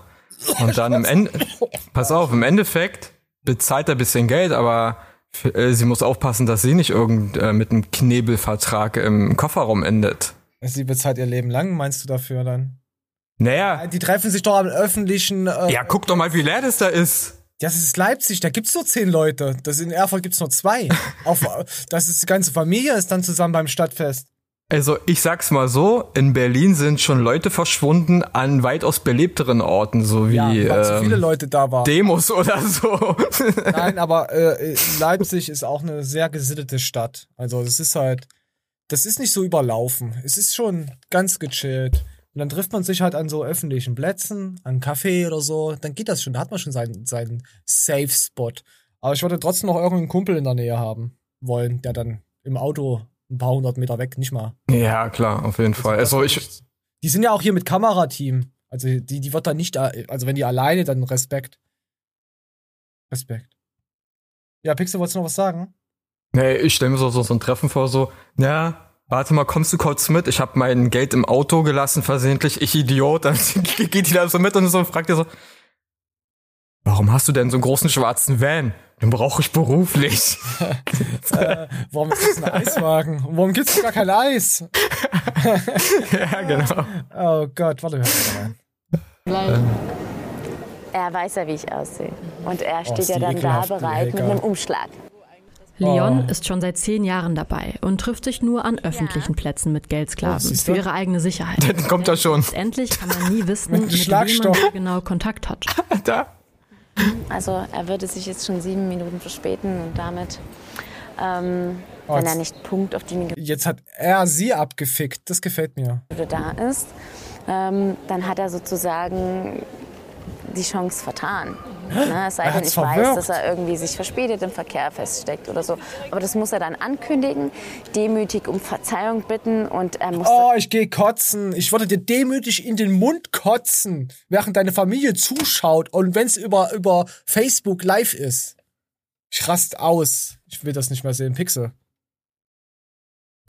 Und dann im Ende, pass auf, im Endeffekt bezahlt er ein bisschen Geld, aber sie muss aufpassen, dass sie nicht irgend äh, mit einem Knebelvertrag im Kofferraum endet. Sie bezahlt ihr Leben lang, meinst du dafür dann? Naja, Die treffen sich doch am öffentlichen. Äh, ja, guck doch mal, wie leer das da ist. Das ist Leipzig, da gibt's nur zehn Leute. Das in Erfurt gibt's nur zwei. Auf, das ist die ganze Familie ist dann zusammen beim Stadtfest. Also ich sag's mal so, in Berlin sind schon Leute verschwunden an weitaus belebteren Orten, so wie Ja, weil so viele ähm, Leute da waren. Demos oder so. Nein, aber äh, Leipzig ist auch eine sehr gesittete Stadt. Also es ist halt, das ist nicht so überlaufen. Es ist schon ganz gechillt. Und dann trifft man sich halt an so öffentlichen Plätzen, an Café oder so. Dann geht das schon, da hat man schon seinen, seinen Safe Spot. Aber ich würde trotzdem noch irgendeinen Kumpel in der Nähe haben wollen, der dann im Auto ein paar hundert Meter weg, nicht mal. ja, klar, auf jeden Fall. Also ich, Die sind ja auch hier mit Kamerateam. Also die, die wird dann nicht, also wenn die alleine, dann Respekt. Respekt. Ja, Pixel, wolltest du noch was sagen? nee, ich stelle mir so, so, so ein Treffen vor, so, ja, warte mal, kommst du kurz mit? Ich habe mein Geld im Auto gelassen, versehentlich, ich Idiot. Dann geht die da so mit und so fragt ihr so, warum hast du denn so einen großen schwarzen Van? Den brauche ich beruflich. äh, warum ist das ein Eiswagen? Warum gibt's gar kein Eis? ja, genau. Oh Gott, warte, hör mal rein. Er weiß ja, wie ich aussehe. Und er Oh, steht ist ja dann da bereit mit einem Umschlag. Leon Oh. ist schon seit zehn Jahren dabei und trifft sich nur an öffentlichen Plätzen mit Oh, Geldsklaven du? für ihre eigene Sicherheit. Dann kommt er schon. Letztendlich kann man nie wissen, Mit mit wem man genau Kontakt hat. Da. Also er würde sich jetzt schon sieben Minuten verspäten und damit, ähm, Oh, wenn er nicht Punkt auf die Minute Jetzt hat er sie abgefickt. Das gefällt mir. da ist, ähm, dann hat er sozusagen die Chance vertan. Ne? Es sei denn, ich weiß, verwirkt. dass er irgendwie sich verspätet im Verkehr feststeckt oder so. Aber das muss er dann ankündigen, demütig um Verzeihung bitten und er muss Oh, ich geh kotzen. Ich würde dir demütig in den Mund kotzen, während deine Familie zuschaut und wenn's über, über Facebook live ist. Ich rast aus. Ich will das nicht mehr sehen. Pixel.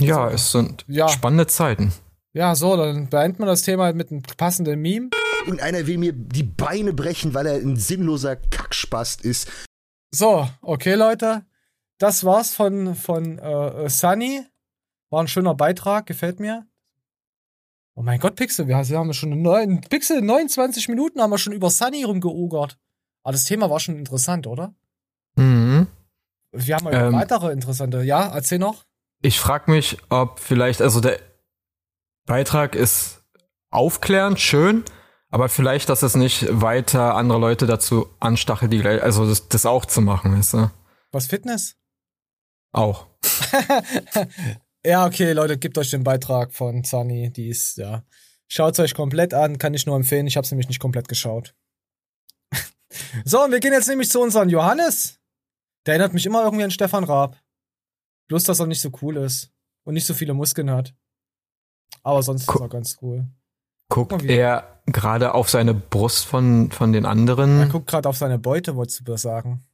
Ja, es sind Ja. spannende Zeiten. Ja, so, dann beenden wir das Thema mit einem passenden Meme. Irgendeiner will mir die Beine brechen, weil er ein sinnloser Kackspast ist. So, okay, Leute. Das war's von, von äh, äh, Sunny. War ein schöner Beitrag, gefällt mir. Oh mein Gott, Pixel, wir haben schon neun, Pixel 29 Minuten haben wir schon über Sunny rumgeugert. Aber das Thema war schon interessant, oder? Mhm. Wir haben ja Ähm. weitere interessante. Ja, erzähl noch. Ich frage mich, ob vielleicht, also der Beitrag ist aufklärend, schön, aber vielleicht, dass es nicht weiter andere Leute dazu anstachelt, die gleich, also das, das auch zu machen, weißt du? Was Fitness? Auch. ja, okay, Leute, gebt euch den Beitrag von Sunny. Die ist, ja, Schaut euch komplett an, kann ich nur empfehlen. Ich habe es nämlich nicht komplett geschaut. so, und wir gehen jetzt nämlich zu unserem Johannes. Der erinnert mich immer irgendwie an Stefan Raab. Bloß, dass er nicht so cool ist und nicht so viele Muskeln hat. Aber sonst Gu ist er ganz cool. Guckt er gerade auf seine Brust von, von den anderen? Er guckt gerade auf seine Beute, wolltest du sagen.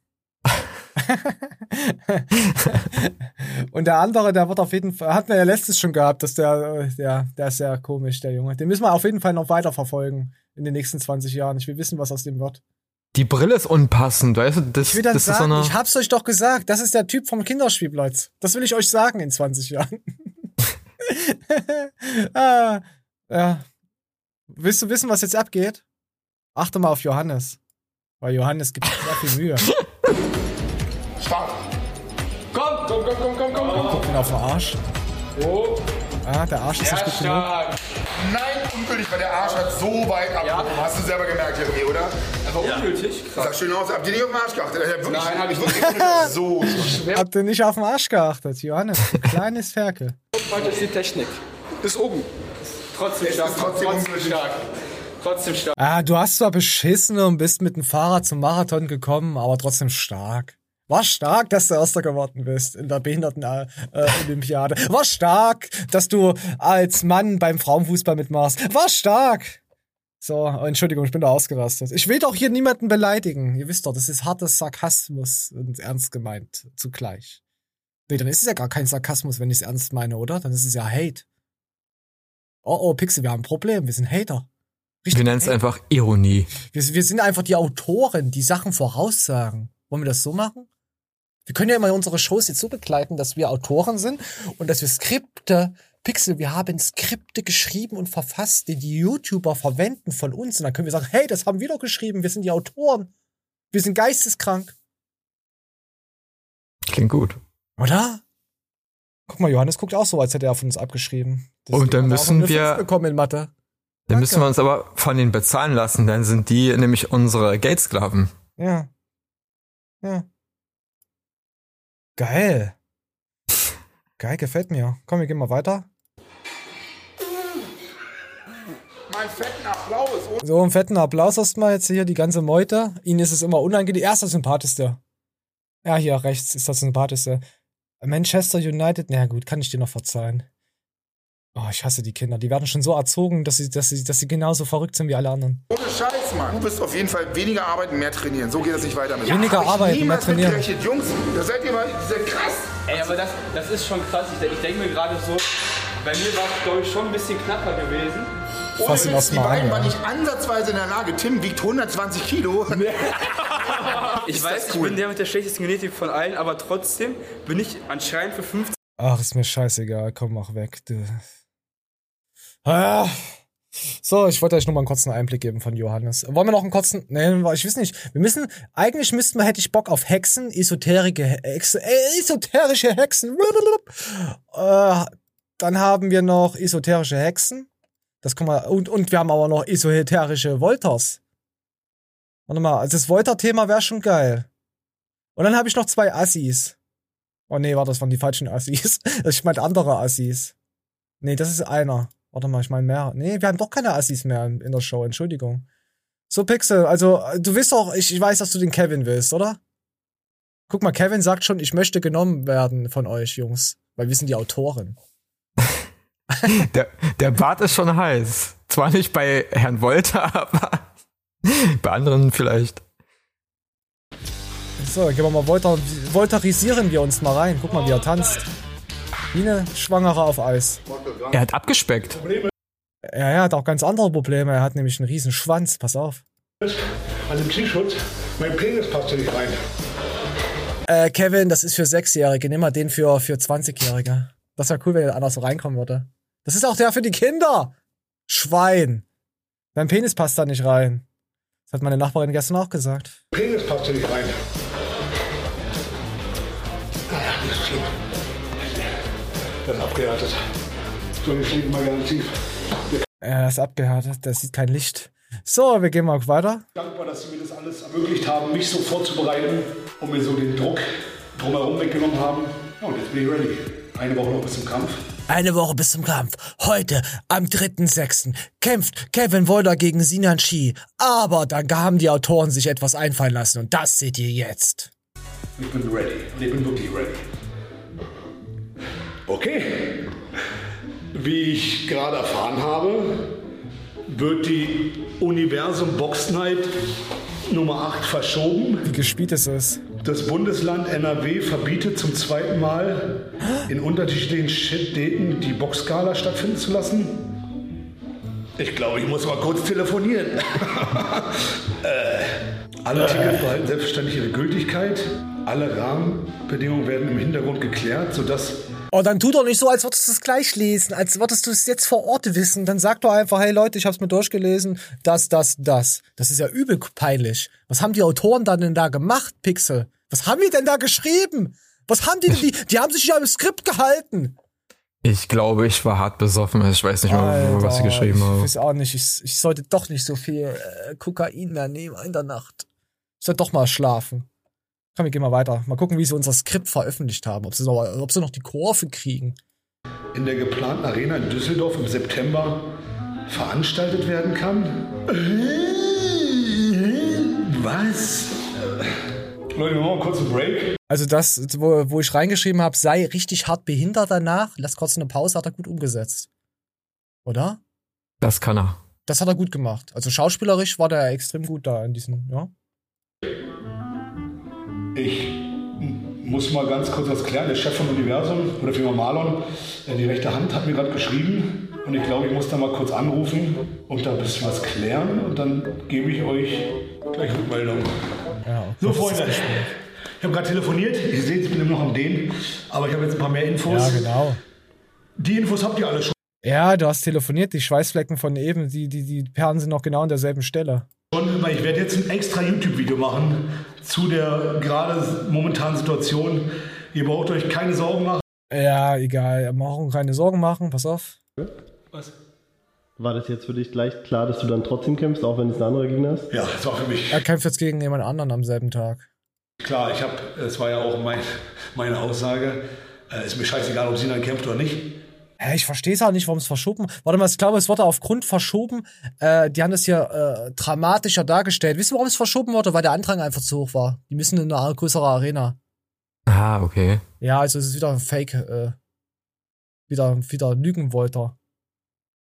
und der andere, der wird auf jeden Fall, hatten wir ja letztes schon gehabt, dass der, der, der ist sehr komisch, der Junge. Den müssen wir auf jeden Fall noch weiter verfolgen in den nächsten 20 Jahren. Ich will wissen, was aus dem wird. Die Brille ist unpassend, weißt du? Das, Ich will dann das ist so sagen, eine. ich hab's euch doch gesagt, das ist der Typ vom Kinderspielplatz. Das will ich euch sagen in 20 Jahren. ah, ja. Willst du wissen, was jetzt abgeht? Achte mal auf Johannes. Weil Johannes gibt sich sehr viel Mühe. Stark. Komm, komm, komm, komm, komm, komm, komm. Guck ihn auf den Arsch. Oh. Ah, der Arsch ist Ja, nicht gut genug. stark. Nein, ungültig, weil der Arsch hat so weit abgehoben. Hast du selber gemerkt, Jeremy, oder? Aber ungültig? Sah schön aus. Habt ihr nicht auf den Arsch geachtet? Hab wirklich, Nein, hab ich wirklich so, so schwer. Habt ihr nicht auf den Arsch geachtet, Johannes? Kleines Ferkel. Heute ist die Technik. Ist oben. Trotzdem stark. trotzdem trotzdem stark. Trotzdem stark. Ah, du hast zwar beschissen und bist mit dem Fahrrad zum Marathon gekommen, aber trotzdem stark. War stark, dass du Erster geworden bist in der Behinderten-Olympiade. War stark, dass du als Mann beim Frauenfußball mitmachst. War stark. So, oh, Entschuldigung, ich bin da ausgerastet. Ich will doch hier niemanden beleidigen. Ihr wisst doch, das ist harter Sarkasmus und ernst gemeint zugleich. Nee, dann ist es ja gar kein Sarkasmus, wenn ich es ernst meine, oder? Dann ist es ja Hate. Oh, oh, Pixel, wir haben ein Problem. Wir sind Hater. Wir nennen es einfach Ironie. Wir, wir sind einfach die Autoren, die Sachen voraussagen. Wollen wir das so machen? Wir können ja immer unsere Shows jetzt so begleiten, dass wir Autoren sind und dass wir Skripte, Pixel, wir haben Skripte geschrieben und verfasst, die die YouTuber verwenden von uns. Und dann können wir sagen, hey, das haben wir doch geschrieben, wir sind die Autoren. Wir sind geisteskrank. Klingt gut. Oder? Guck mal, Johannes guckt auch so, als hätte er von uns abgeschrieben. Und dann müssen wir- bekommen in Mathe. Dann müssen wir uns aber von denen bezahlen lassen, dann sind die nämlich unsere Geldsklaven. Ja. Ja. Geil. Geil, gefällt mir. Komm, wir gehen mal weiter. Mein fetten Applaus. So, einen fetten Applaus erstmal jetzt hier die ganze Meute. Ihnen ist es immer unangenehm. Er ist der sympathischste. Ja, hier rechts ist der sympathischste. Manchester United, na gut, kann ich dir noch verzeihen. Oh, ich hasse die Kinder. Die werden schon so erzogen, dass sie, dass sie, dass sie genauso verrückt sind wie alle anderen. Ohne Scheiß, Mann. Du bist auf jeden Fall weniger arbeiten, mehr trainieren. So geht das nicht weiter. Mit. Weniger Hab ich arbeiten, niemals mehr trainieren. Jungs, da seid ihr mal diese krass. Ey, aber das, das ist schon krass. Ich, ich denke mir gerade so, bei mir war es, glaube ich, schon ein bisschen knapper gewesen. Ohne Fass ihn erst die beiden ja. waren nicht ansatzweise in der Lage. Tim wiegt 120 Kilo. Ich weiß, ich bin der mit der schlechtesten Genetik von allen, aber trotzdem bin ich anscheinend für 15 Ach, ist mir scheißegal. Komm, mach weg. Du. Ah. So, ich wollte euch nur mal einen kurzen Einblick geben von Johannes. Wollen wir noch einen kurzen? Nee, ich weiß nicht. Wir müssen, eigentlich müssten wir, hätte ich Bock auf Hexen, esoterische Hexen, äh, esoterische Hexen. Äh, dann haben wir noch esoterische Hexen. Das kann man, und, und wir haben aber noch esoterische Wolters. Warte mal, also das Wolter-Thema wäre schon geil. Und dann habe ich noch zwei Assis. Oh nee, warte, das waren die falschen Assis. Ich meine andere Assis. Nee, das ist einer. Warte mal, ich meine mehr. Nee, wir haben doch keine Assis mehr in der Show, Entschuldigung. So, Pixel, also du willst doch, ich, ich weiß, dass du den Kevin willst, oder? Guck mal, Kevin sagt schon, ich möchte genommen werden von euch, Jungs. Weil wir sind die Autoren. Der, der Bart ist schon heiß. Zwar nicht bei Herrn Wolter, aber bei anderen vielleicht. So, gehen wir mal Volta, voltarisieren wir uns mal rein. Guck mal, wie er tanzt. Wie eine Schwangere auf Eis. Er hat abgespeckt. Ja, er hat auch ganz andere Probleme. Er hat nämlich einen riesen Schwanz. Pass auf. An dem T-Shirt, mein Penis passt hier nicht rein. Äh, Kevin, das ist für Sechsjährige. Nimm mal den für, für 20-Jährige. Das wäre cool, wenn einer so reinkommen würde. Das ist auch der für die Kinder. Schwein. Dein Penis passt da nicht rein. Das hat meine Nachbarin gestern auch gesagt. Penis passt hier nicht rein. Ah, das ist schlimm. Das ist abgehärtet. So ein Leben mal ganz tief. Er ist abgehärtet, der sieht kein Licht. So, wir gehen mal weiter. Dankbar, dass Sie mir das alles ermöglicht haben, mich so vorzubereiten und mir so den Druck drumherum weggenommen haben. Ja, und jetzt bin ich ready. Eine Woche noch bis zum Kampf. Eine Woche bis zum Kampf. Heute, am 3.6. kämpft Kevin Wolder gegen Sinan Shi. Aber dann haben die Autoren sich etwas einfallen lassen und das seht ihr jetzt. Ich bin ready. Und ich bin wirklich ready. Okay. Wie ich gerade erfahren habe, wird die Universum Box Night Nummer 8 verschoben. Wie gespielt ist es? Das Bundesland NRW verbietet zum zweiten Mal in unterschiedlichen Städten die Boxgala stattfinden zu lassen. Ich glaube, ich muss mal kurz telefonieren. äh, alle Tickets behalten selbstverständlich ihre Gültigkeit. Alle Rahmenbedingungen werden im Hintergrund geklärt, sodass Oh, dann tu doch nicht so, als würdest du es gleich lesen, als würdest du es jetzt vor Ort wissen. Dann sag doch einfach, hey Leute, ich hab's mir durchgelesen, das, das, das. Das ist ja übel peinlich. Was haben die Autoren dann denn da gemacht, Pixel? Was haben die denn da geschrieben? Was haben die denn, die, die haben sich ja im Skript gehalten. Ich glaube, ich war hart besoffen. Ich weiß nicht mal, was ich geschrieben habe. Ich weiß auch nicht. Ich, ich sollte doch nicht so viel äh, Kokain mehr nehmen in der Nacht. Ich sollte doch mal schlafen. Komm, wir gehen mal weiter. Mal gucken, wie sie unser Skript veröffentlicht haben. Ob sie noch, ob sie noch die Kurve kriegen. in der geplanten Arena in Düsseldorf im September veranstaltet werden kann. Was? Leute, wir machen mal kurz einen Break. Also das, wo, wo ich reingeschrieben habe, sei richtig hart behindert danach. Lass kurz eine Pause, hat er gut umgesetzt. Oder? Das kann er. Das hat er gut gemacht. Also schauspielerisch war der extrem gut da in diesem, ja. Ich muss mal ganz kurz was klären. Der Chef von Universum oder Firma Marlon, äh, die rechte Hand, hat mir gerade geschrieben. Und ich glaube, ich muss da mal kurz anrufen und da ein bisschen was klären. Und dann gebe ich euch gleich Rückmeldung. Ja, So, Freunde. Ich habe gerade telefoniert. Ihr seht, ich bin immer noch am Dehnen. Aber ich habe jetzt ein paar mehr Infos. Ja, genau. Die Infos habt ihr alle schon. Ja, du hast telefoniert, die Schweißflecken von eben, die, die, die Perlen sind noch genau an derselben Stelle. Weil ich werde jetzt ein extra YouTube-Video machen zu der gerade momentanen Situation. Ihr braucht euch keine Sorgen machen. Ja, egal. Machen keine Sorgen machen, pass auf. Was? War das jetzt für dich gleich klar, dass du dann trotzdem kämpfst, auch wenn es ein anderer Gegner ist? Ja, das war für mich Er kämpft jetzt gegen jemand anderen am selben Tag. klar. Ich habe, es war ja auch mein, meine Aussage. Äh, ist mir scheißegal, ob Sinan kämpft oder nicht. Hä, ich verstehe es auch nicht, warum es verschoben. Warte mal, ich glaube, es wurde aufgrund verschoben. Äh, die haben das hier äh, dramatischer dargestellt. Wisst ihr, warum es verschoben wurde? Weil der Andrang einfach zu hoch war. Die müssen in eine größere Arena. Ah, okay. Ja, also es ist wieder ein Fake, äh, wieder, wieder Lügenwolter.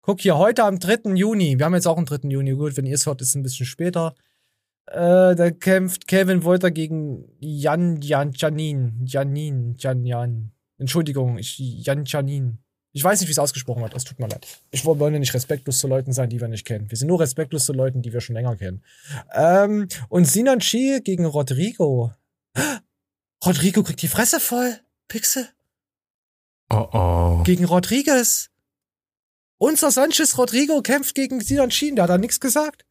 Guck hier, heute am 3. Juni, wir haben jetzt auch einen 3. Juni, gut, wenn ihr es hört, ist es ein bisschen später. Äh, da kämpft Kevin Wolter gegen Jan Jan Janin. Janin, Jan Jan. Entschuldigung, ich Jan Janin. Ich weiß nicht, wie es ausgesprochen wird, es tut mir leid. Ich wollte ja nicht respektlos zu Leuten sein, die wir nicht kennen. Wir sind nur respektlos zu Leuten, die wir schon länger kennen. Ähm, und Sinan Chi gegen Rodrigo. Rodrigo kriegt die Fresse voll. Pixel. Oh oh. Gegen Rodriguez. Unser Sanchez Rodrigo kämpft gegen Sinan Schien, der hat da nichts gesagt.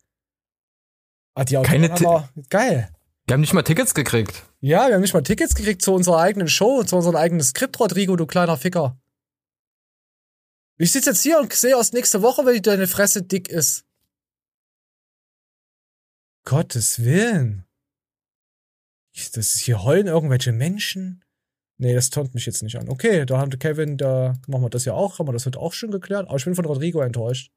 Ah, die Keine aber- Geil. Wir haben nicht mal Tickets gekriegt. Ja, wir haben nicht mal Tickets gekriegt zu unserer eigenen Show, zu unserem eigenen Skript, Rodrigo, du kleiner Ficker. Ich sitze jetzt hier und sehe aus nächste Woche, wenn deine Fresse dick ist. Gottes Willen. Ich- Das ist hier heulen irgendwelche Menschen. Nee, das tont mich jetzt nicht an. Okay, da haben wir Kevin, da machen wir das ja auch, haben wir das heute auch schon geklärt. Aber ich bin von Rodrigo enttäuscht.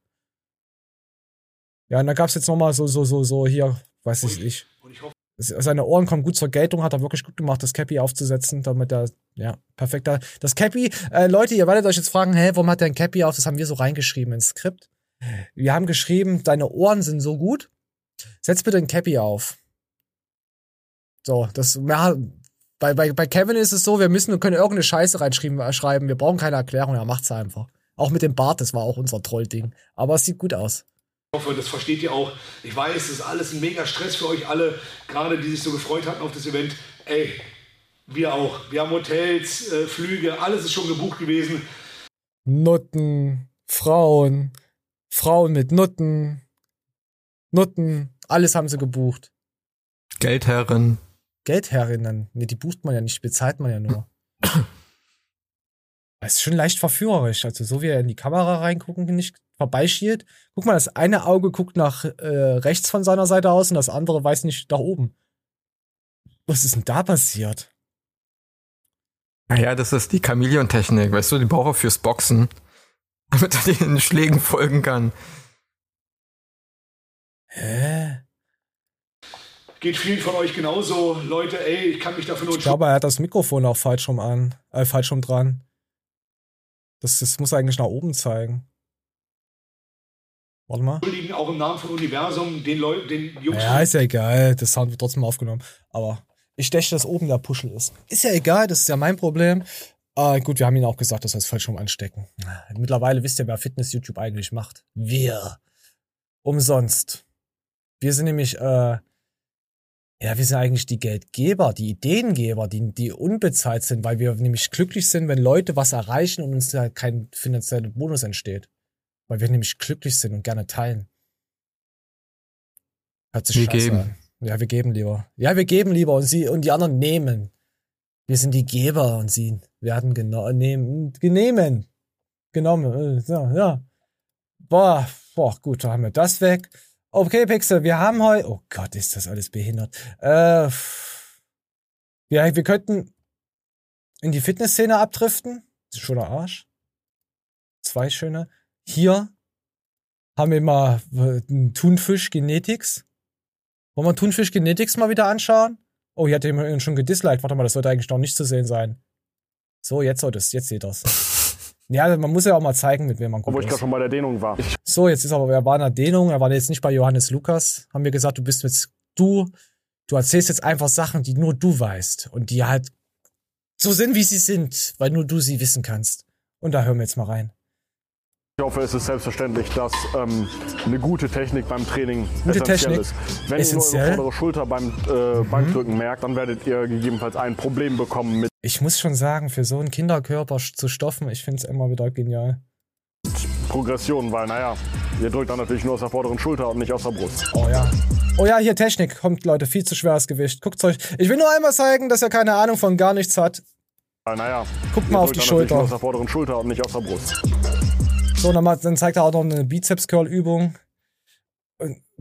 Ja, und da gab's jetzt noch mal so, so, so, so hier, weiß ich nicht. Es- Seine Ohren kommen gut zur Geltung, hat er wirklich gut gemacht, das Cappy aufzusetzen, damit er, ja, perfekt. da- Das Cappy, äh, Leute, ihr werdet euch jetzt fragen, hä, warum hat der ein Cappy auf? Das haben wir so reingeschrieben ins Skript. Wir haben geschrieben, deine Ohren sind so gut, setz bitte ein Cappy auf. So, das, ja, bei, bei, bei Kevin ist es so, wir müssen, wir können irgendeine Scheiße reinschreiben, äh, wir brauchen keine Erklärung, er macht's einfach. Auch mit dem Bart, das war auch unser Trollding. Aber es sieht gut aus. Ich hoffe, das versteht ihr auch. Ich weiß, es ist alles ein mega Stress für euch alle, gerade die sich so gefreut hatten auf das Event. Ey, wir auch. Wir haben Hotels, äh, Flüge, alles ist schon gebucht gewesen. Nutten, Frauen, Frauen mit Nutten, Nutten, alles haben sie gebucht. Geldherren. Geldherrinnen, nee, die bucht man ja nicht, bezahlt man ja nur. Es ist schon leicht verführerisch. Also, so wie er in die Kamera reingucken, nicht vorbeischielt. Guck mal, das eine Auge guckt nach äh, rechts von seiner Seite aus und das andere weiß nicht nach oben. Was ist denn da passiert? Naja, das ist die Chameleon-Technik, weißt du, die braucht er fürs Boxen. Damit er den Schlägen folgen kann. Hä? Geht vielen von euch genauso. Leute, ey, ich kann mich dafür nur Ich glaube, er hat das Mikrofon auch falsch rum an, äh, falsch rum dran. Das, das muss eigentlich nach oben zeigen. Warte mal. entschuldigen, auch im Namen von Universum, den Leuten, den Jungs. Ja, ist ja egal. Das Sound wird trotzdem aufgenommen. Aber ich denke, dass oben der Puschel ist. Ist ja egal, das ist ja mein Problem. Äh, gut, wir haben ihn auch gesagt, dass wir es falsch rum anstecken. Mittlerweile wisst ihr, wer Fitness-YouTube eigentlich macht. Wir. Umsonst. Wir sind nämlich, äh, ja, wir sind eigentlich die Geldgeber, die Ideengeber, die, die unbezahlt sind, weil wir nämlich glücklich sind, wenn Leute was erreichen und uns da kein finanzieller Bonus entsteht. Weil wir nämlich glücklich sind und gerne teilen. Hört sich Wir geben. an. Ja, wir geben lieber. Ja, wir geben lieber und sie und die anderen nehmen. Wir sind die Geber und sie werden geno nehmen, genehmen. Genommen. äh, Ja, ja. Boah, boah, gut, da haben wir das weg. Okay, Pixel, wir haben heute. Oh Gott, ist das alles behindert. Äh, ja, wir könnten in die Fitnessszene abdriften. Das ist schon der Arsch. Zwei schöne. Hier haben wir mal äh, einen Thunfisch Genetics. Wollen wir Thunfisch Genetics mal wieder anschauen? Oh, hier hat jemand schon gedisliked. Warte mal, das sollte eigentlich noch nicht zu sehen sein. So, jetzt soll das, jetzt seht ihr's. Ja, man muss ja auch mal zeigen, mit wem man gut Obwohl ich gerade schon bei der Dehnung war. So, jetzt ist aber, er war in der Dehnung, er war jetzt nicht bei Johannes Lukas. Haben wir gesagt, du bist jetzt, du, du erzählst jetzt einfach Sachen, die nur du weißt. Und die halt so sind, wie sie sind, weil nur du sie wissen kannst. Und da hören wir jetzt mal rein. Ich hoffe, es ist selbstverständlich, dass ähm, eine gute Technik beim Training Gute essentiell Technik. ist. Wenn Essentiell? ihr nur eure vordere Schulter beim äh, Bankdrücken merkt, dann werdet ihr gegebenenfalls ein Problem bekommen mit Ich muss schon sagen, für so einen Kinderkörper zu stoffen, ich finde es immer wieder genial. Progression, weil naja, ihr drückt dann natürlich nur aus der vorderen Schulter und nicht aus der Brust. Oh ja. Oh ja, hier Technik. Kommt, Leute, viel zu schweres Gewicht. Guckt's euch. Ich will nur einmal zeigen, dass er keine Ahnung von gar nichts hat. Naja, Guckt mal auf die Schulter. Nur aus der vorderen Schulter und nicht aus der Brust. So, dann, mal, dann zeigt er auch noch eine Bizeps-Curl-Übung.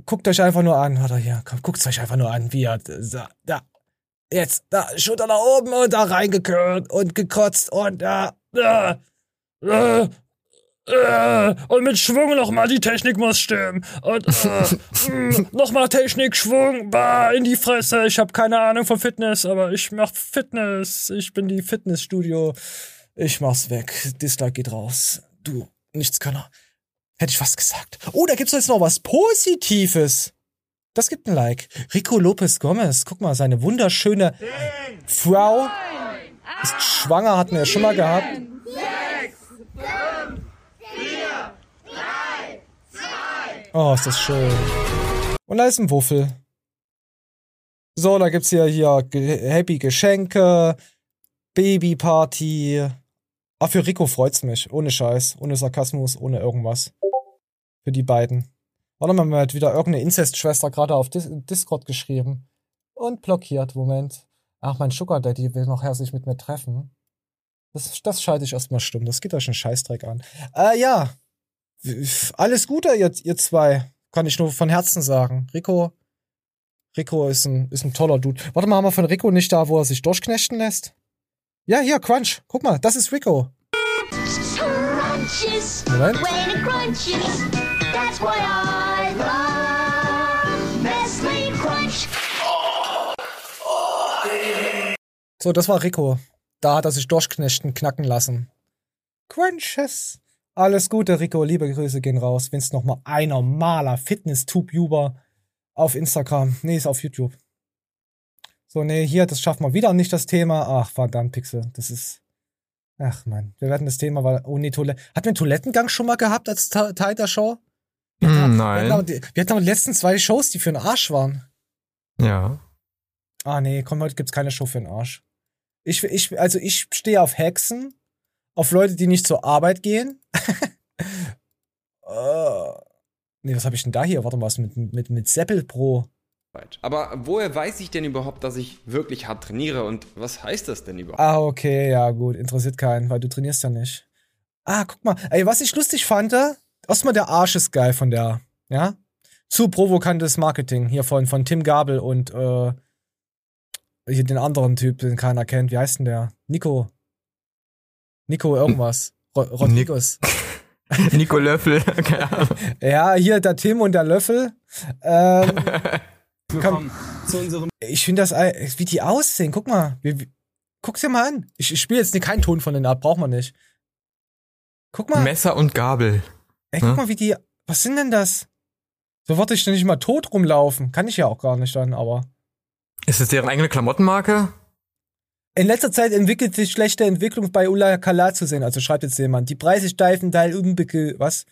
Guckt euch einfach nur an. Warte, hier, komm, guckt euch einfach nur an, wie er da, da, jetzt, da, Schulter nach oben und da reingekürrt und gekotzt und da, da, äh, äh, und mit Schwung nochmal, die Technik muss stimmen. Und äh, nochmal Technik, Schwung, bah, in die Fresse. Ich habe keine Ahnung von Fitness, aber ich mach Fitness. Ich bin die Fitnessstudio. Ich mach's weg. Dislike geht raus. Du, Nichtskönner. Hätte ich was gesagt. Oh, da gibt's jetzt noch was Positives. Das gibt ein Like. Rico Lopez Gomez. Guck mal, seine wunderschöne Frau ist schwanger, hatten wir ja schon mal gehabt. Oh, ist das schön. Und da ist ein Wuffel. So, da gibt's hier, hier Ge- Happy Geschenke, Babyparty. Ah, für Rico freut's mich. Ohne Scheiß, ohne Sarkasmus, ohne irgendwas. Für die beiden. Warte mal, mir hat wieder irgendeine Inzestschwester gerade auf Dis Discord geschrieben. Und blockiert, Moment. Ach, mein Sugar Daddy will noch herzlich mit mir treffen. Das, das schalte ich erstmal stumm. Das geht euch einen Scheißdreck an. Äh, ja. Alles Gute, ihr, ihr zwei. Kann ich nur von Herzen sagen. Rico, Rico ist ein, ist ein toller Dude. Warte mal, haben wir von Rico nicht da, wo er sich durchknechten lässt? Ja, hier, Crunch. Guck mal, das ist Rico. Crunches, Moment. crunches, that's why I love Nestle Crunch. So, das war Rico. Da hat er sich durchknechten, knacken lassen. Crunches. Alles Gute, Rico. Liebe Grüße gehen raus. Wenn's noch mal ein normaler Fitness-Tuber auf Instagram. Nee, ist auf YouTube. So, nee, hier, das schaffen wir wieder nicht, das Thema. Ach, verdammt, Pixel. Das ist. Ach, Mann. Wir werden das Thema, weil. Oh, nee, Toilette. Hatten wir einen Toilettengang schon mal gehabt als Teil der Show? Hm, Wir hatten, nein. aber die, wir hatten aber die letzten zwei Shows, die für den Arsch waren. Ja. Ah, nee, komm, heute gibt's keine Show für den Arsch. Ich, ich, also ich stehe auf Hexen, auf Leute, die nicht zur Arbeit gehen. äh, nee, was habe ich denn da hier? Warte mal, was mit, mit, mit Seppel Pro. Aber woher weiß ich denn überhaupt, dass ich wirklich hart trainiere und was heißt das denn überhaupt? Ah, okay, ja, gut, interessiert keinen, weil du trainierst ja nicht. Ah, guck mal, ey, was ich lustig fand, erstmal der Arsch ist geil von der, ja? Zu provokantes Marketing hier von, von Tim Gabel und, äh, hier den anderen Typ, den keiner kennt. Wie heißt denn der? Nico. Nico irgendwas. Ro Rodriguez. Nico Löffel, keine Ahnung. Ja, hier der Tim und der Löffel. Ähm, komm, zu unserem ich finde das, wie die aussehen. Guck mal. Wie, wie, guck's dir mal an. Ich, ich spiele jetzt keinen Ton von denen ab, braucht man nicht. Guck mal. Messer und Gabel. Ey, guck Ne? mal, wie die. Was sind denn das? So wollte ich denn nicht mal tot rumlaufen. Kann ich ja auch gar nicht dann, aber. Ist es deren eigene Klamottenmarke? In letzter Zeit entwickelt sich schlechte Entwicklung bei Ula Kala zu sehen. Also schreibt jetzt jemand. Die Preise steifen, Teil unbeke. Was?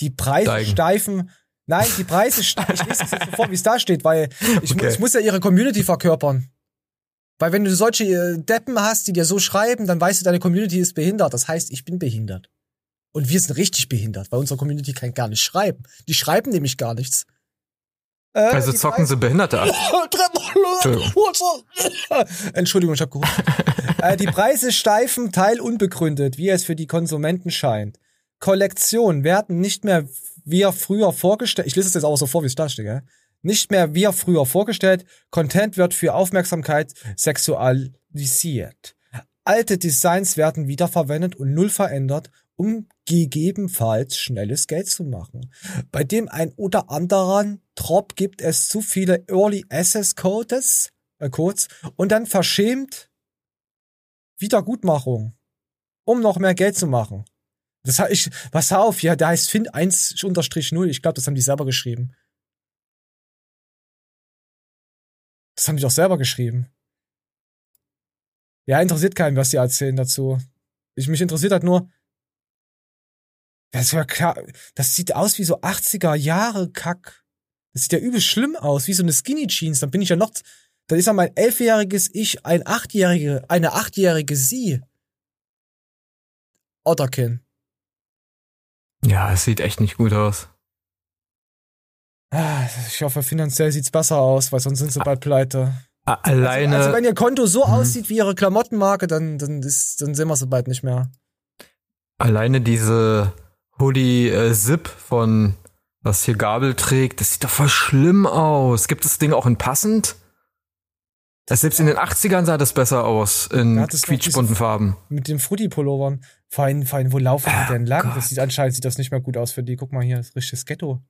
Die Preise Steigen. steifen. Nein, die Preise steigen. Ich lese es jetzt so vor, wie es da steht, weil ich, Okay. ich muss ja ihre Community verkörpern. Weil wenn du solche äh, Deppen hast, die dir so schreiben, dann weißt du, deine Community ist behindert. Das heißt, ich bin behindert. Und wir sind richtig behindert, weil unsere Community kann gar nicht schreiben. Die schreiben nämlich gar nichts. Äh, Also zocken sie Behinderte ab. Entschuldigung, ich hab gehustet. äh, die Preise steifen, teil unbegründet, wie es für die Konsumenten scheint. Kollektionen werden nicht mehr wie früher vorgestellt. Ich lese es jetzt auch so vor, wie es da steht, gell? Nicht mehr wie früher vorgestellt. Content wird für Aufmerksamkeit sexualisiert. Alte Designs werden wiederverwendet und null verändert, um gegebenenfalls schnelles Geld zu machen. Bei dem ein oder anderen Drop gibt es zu viele Early Access Codes, äh, Codes und dann verschämt Wiedergutmachung, um noch mehr Geld zu machen. Das ich, pass auf, ja, der heißt Finn 1-0. Ich glaube, das haben die selber geschrieben. Das haben die doch selber geschrieben. Ja, interessiert keinen, was die erzählen dazu. Ich, mich interessiert halt nur, das ja klar, das sieht aus wie so 80er Jahre Kack. Das sieht ja übel schlimm aus, wie so eine Skinny Jeans. Dann bin ich ja noch, dann ist ja mein elfjähriges Ich, ein achtjährige, eine achtjährige Sie. Otterkin. Ja, es sieht echt nicht gut aus. Ah, Ich hoffe, finanziell sieht's besser aus, weil sonst sind sie bald pleite. Alleine. Also, also wenn ihr Konto so Mhm. aussieht wie ihre Klamottenmarke, dann, dann, ist, dann sehen wir sie bald nicht mehr. Alleine diese Hoodie äh, Zip von was hier Gabel trägt, das sieht doch voll schlimm aus. Gibt das Ding auch in passend? Das selbst in den 80ern sah das besser aus, in quietschbunten Farben. Mit den Frutti-Pullovern. Fein, fein, wo laufen die denn lang? Das sieht anscheinend sieht das nicht mehr gut aus für die. Guck mal hier, das ist richtiges Ghetto.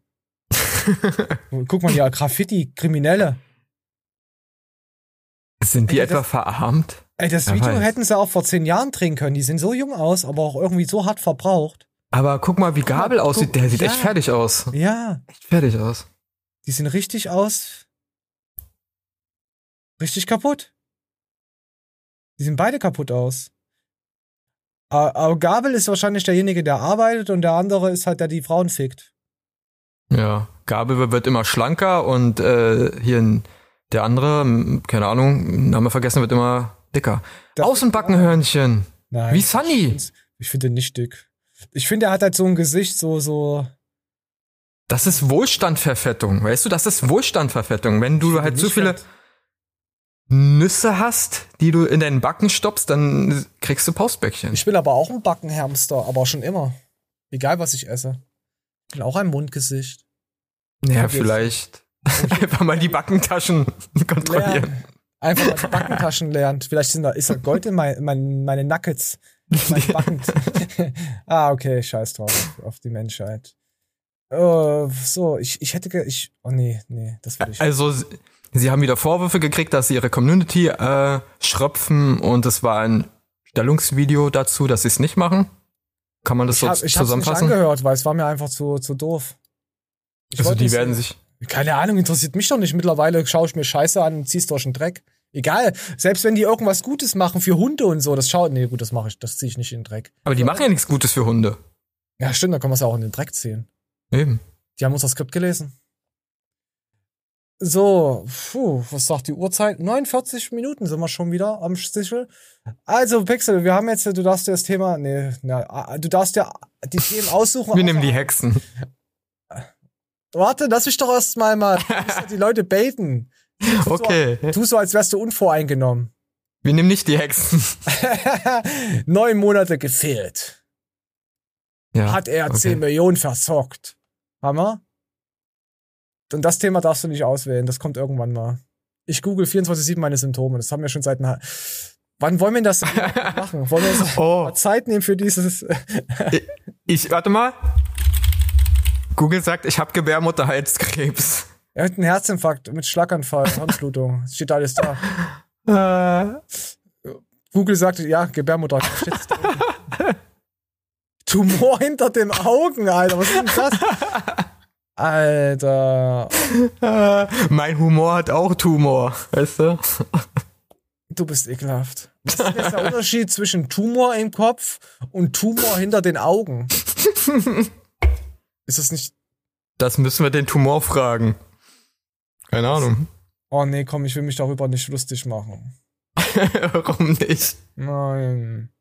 Guck mal hier, Graffiti, Kriminelle. Sind die Ey, etwa das- verarmt? Ey, das Wer Video weiß. hätten sie auch vor zehn Jahren drehen können. Die sehen so jung aus, aber auch irgendwie so hart verbraucht. Aber guck mal, wie Guck mal, Gabel aussieht. guck- Der sieht ja. echt fertig aus. Ja, Echt fertig aus. die sehen richtig aus. Richtig kaputt. Die sehen beide kaputt aus. Aber Gabel ist wahrscheinlich derjenige, der arbeitet und der andere ist halt der, die Frauen fickt. Ja, Gabel wird immer schlanker und äh, hier der andere, keine Ahnung, Name vergessen, wird immer dicker. Außenbackenhörnchen. Nein. Wie Sunny. Ich finde den nicht dick. Ich finde, er hat halt so ein Gesicht, so, so. Das ist Wohlstandverfettung, weißt du? Das ist Wohlstandverfettung. Wenn du halt zu viele fett. Nüsse hast, die du in deinen Backen stoppst, dann kriegst du Pausbäckchen. Ich bin aber auch ein Backenhamster, aber schon immer. Egal, was ich esse. Ich bin auch ein Mundgesicht. Ja, hab vielleicht einfach mal die Backentaschen kontrollieren. Lernen. Einfach mal die Backentaschen lernt. Vielleicht sind da, ist da Gold in mein, mein, meine Nuggets. Mein Backen. ah, okay, scheiß drauf. Auf die Menschheit. Oh, so, ich, ich hätte, ich, oh nee, nee, das will ich. Also, sie, sie haben wieder Vorwürfe gekriegt, dass sie ihre Community äh, schröpfen und es war ein Stellungsvideo dazu, dass sie es nicht machen. Kann man das ich so hab, ich hab's nicht zusammenfassen? angehört, weil es war mir einfach zu, zu doof. Ich Also die werden sehen. sich. Keine Ahnung, interessiert mich doch nicht. Mittlerweile schaue ich mir Scheiße an und zieh's durch den Dreck. Egal, selbst wenn die irgendwas Gutes machen für Hunde und so, das schaut, nee, gut, das mache ich, das ziehe ich nicht in den Dreck. Aber die machen ja nichts Gutes für Hunde. Ja, stimmt, da kann man es auch in den Dreck ziehen. Eben. Die haben unser Skript gelesen. So, puh, was sagt die Uhrzeit? 49 Minuten sind wir schon wieder am Stichel. Also, Pixel, wir haben jetzt, du darfst dir das Thema, nee, na, du darfst dir die Themen aussuchen. Wir nehmen die Hexen. Warte, lass mich doch erst mal mal, die Leute baiten. Tu Okay. So, tu so, als wärst du unvoreingenommen. Wir nehmen nicht die Hexen. Neun Monate gefehlt. Ja, Hat er okay. 10 Millionen verzockt. Hammer? Und das Thema darfst du nicht auswählen. Das kommt irgendwann mal. Ich google 24-7 meine Symptome. Das haben wir schon seit einer. Wann wollen wir das machen? Wollen wir uns mal Zeit nehmen für dieses? Ich, warte mal. Google sagt, ich habe Gebärmutterhalskrebs. er hat einen Herzinfarkt mit Schlaganfall, Hirnblutung. Es steht alles da. Äh, Google sagt, ja, Gebärmutter. Steht's. Tumor hinter den Augen, Alter. Was ist denn das? Alter. äh, mein Humor hat auch Tumor, weißt du? Du bist ekelhaft. Was ist jetzt der Unterschied zwischen Tumor im Kopf und Tumor hinter den Augen? Ist das nicht. Das müssen wir den Tumor fragen. Keine Ahnung. Oh nee, komm, ich will mich darüber nicht lustig machen. Warum nicht? Nein.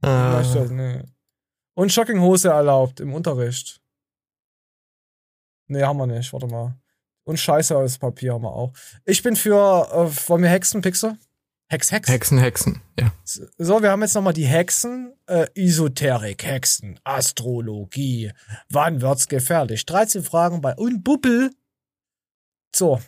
Ah. Nee. Und Jogginghose erlaubt im Unterricht. Nee, haben wir nicht. Warte mal. Und Scheiße aus Papier haben wir auch. Ich bin für, äh, wollen wir Hexenpixel? Hex, Hex. Hexen, Hexen, ja. So, wir haben jetzt nochmal die Hexen, äh, Esoterik, Hexen, Astrologie. Wann wird's gefährlich? 13 Fragen bei Unbubbel. So,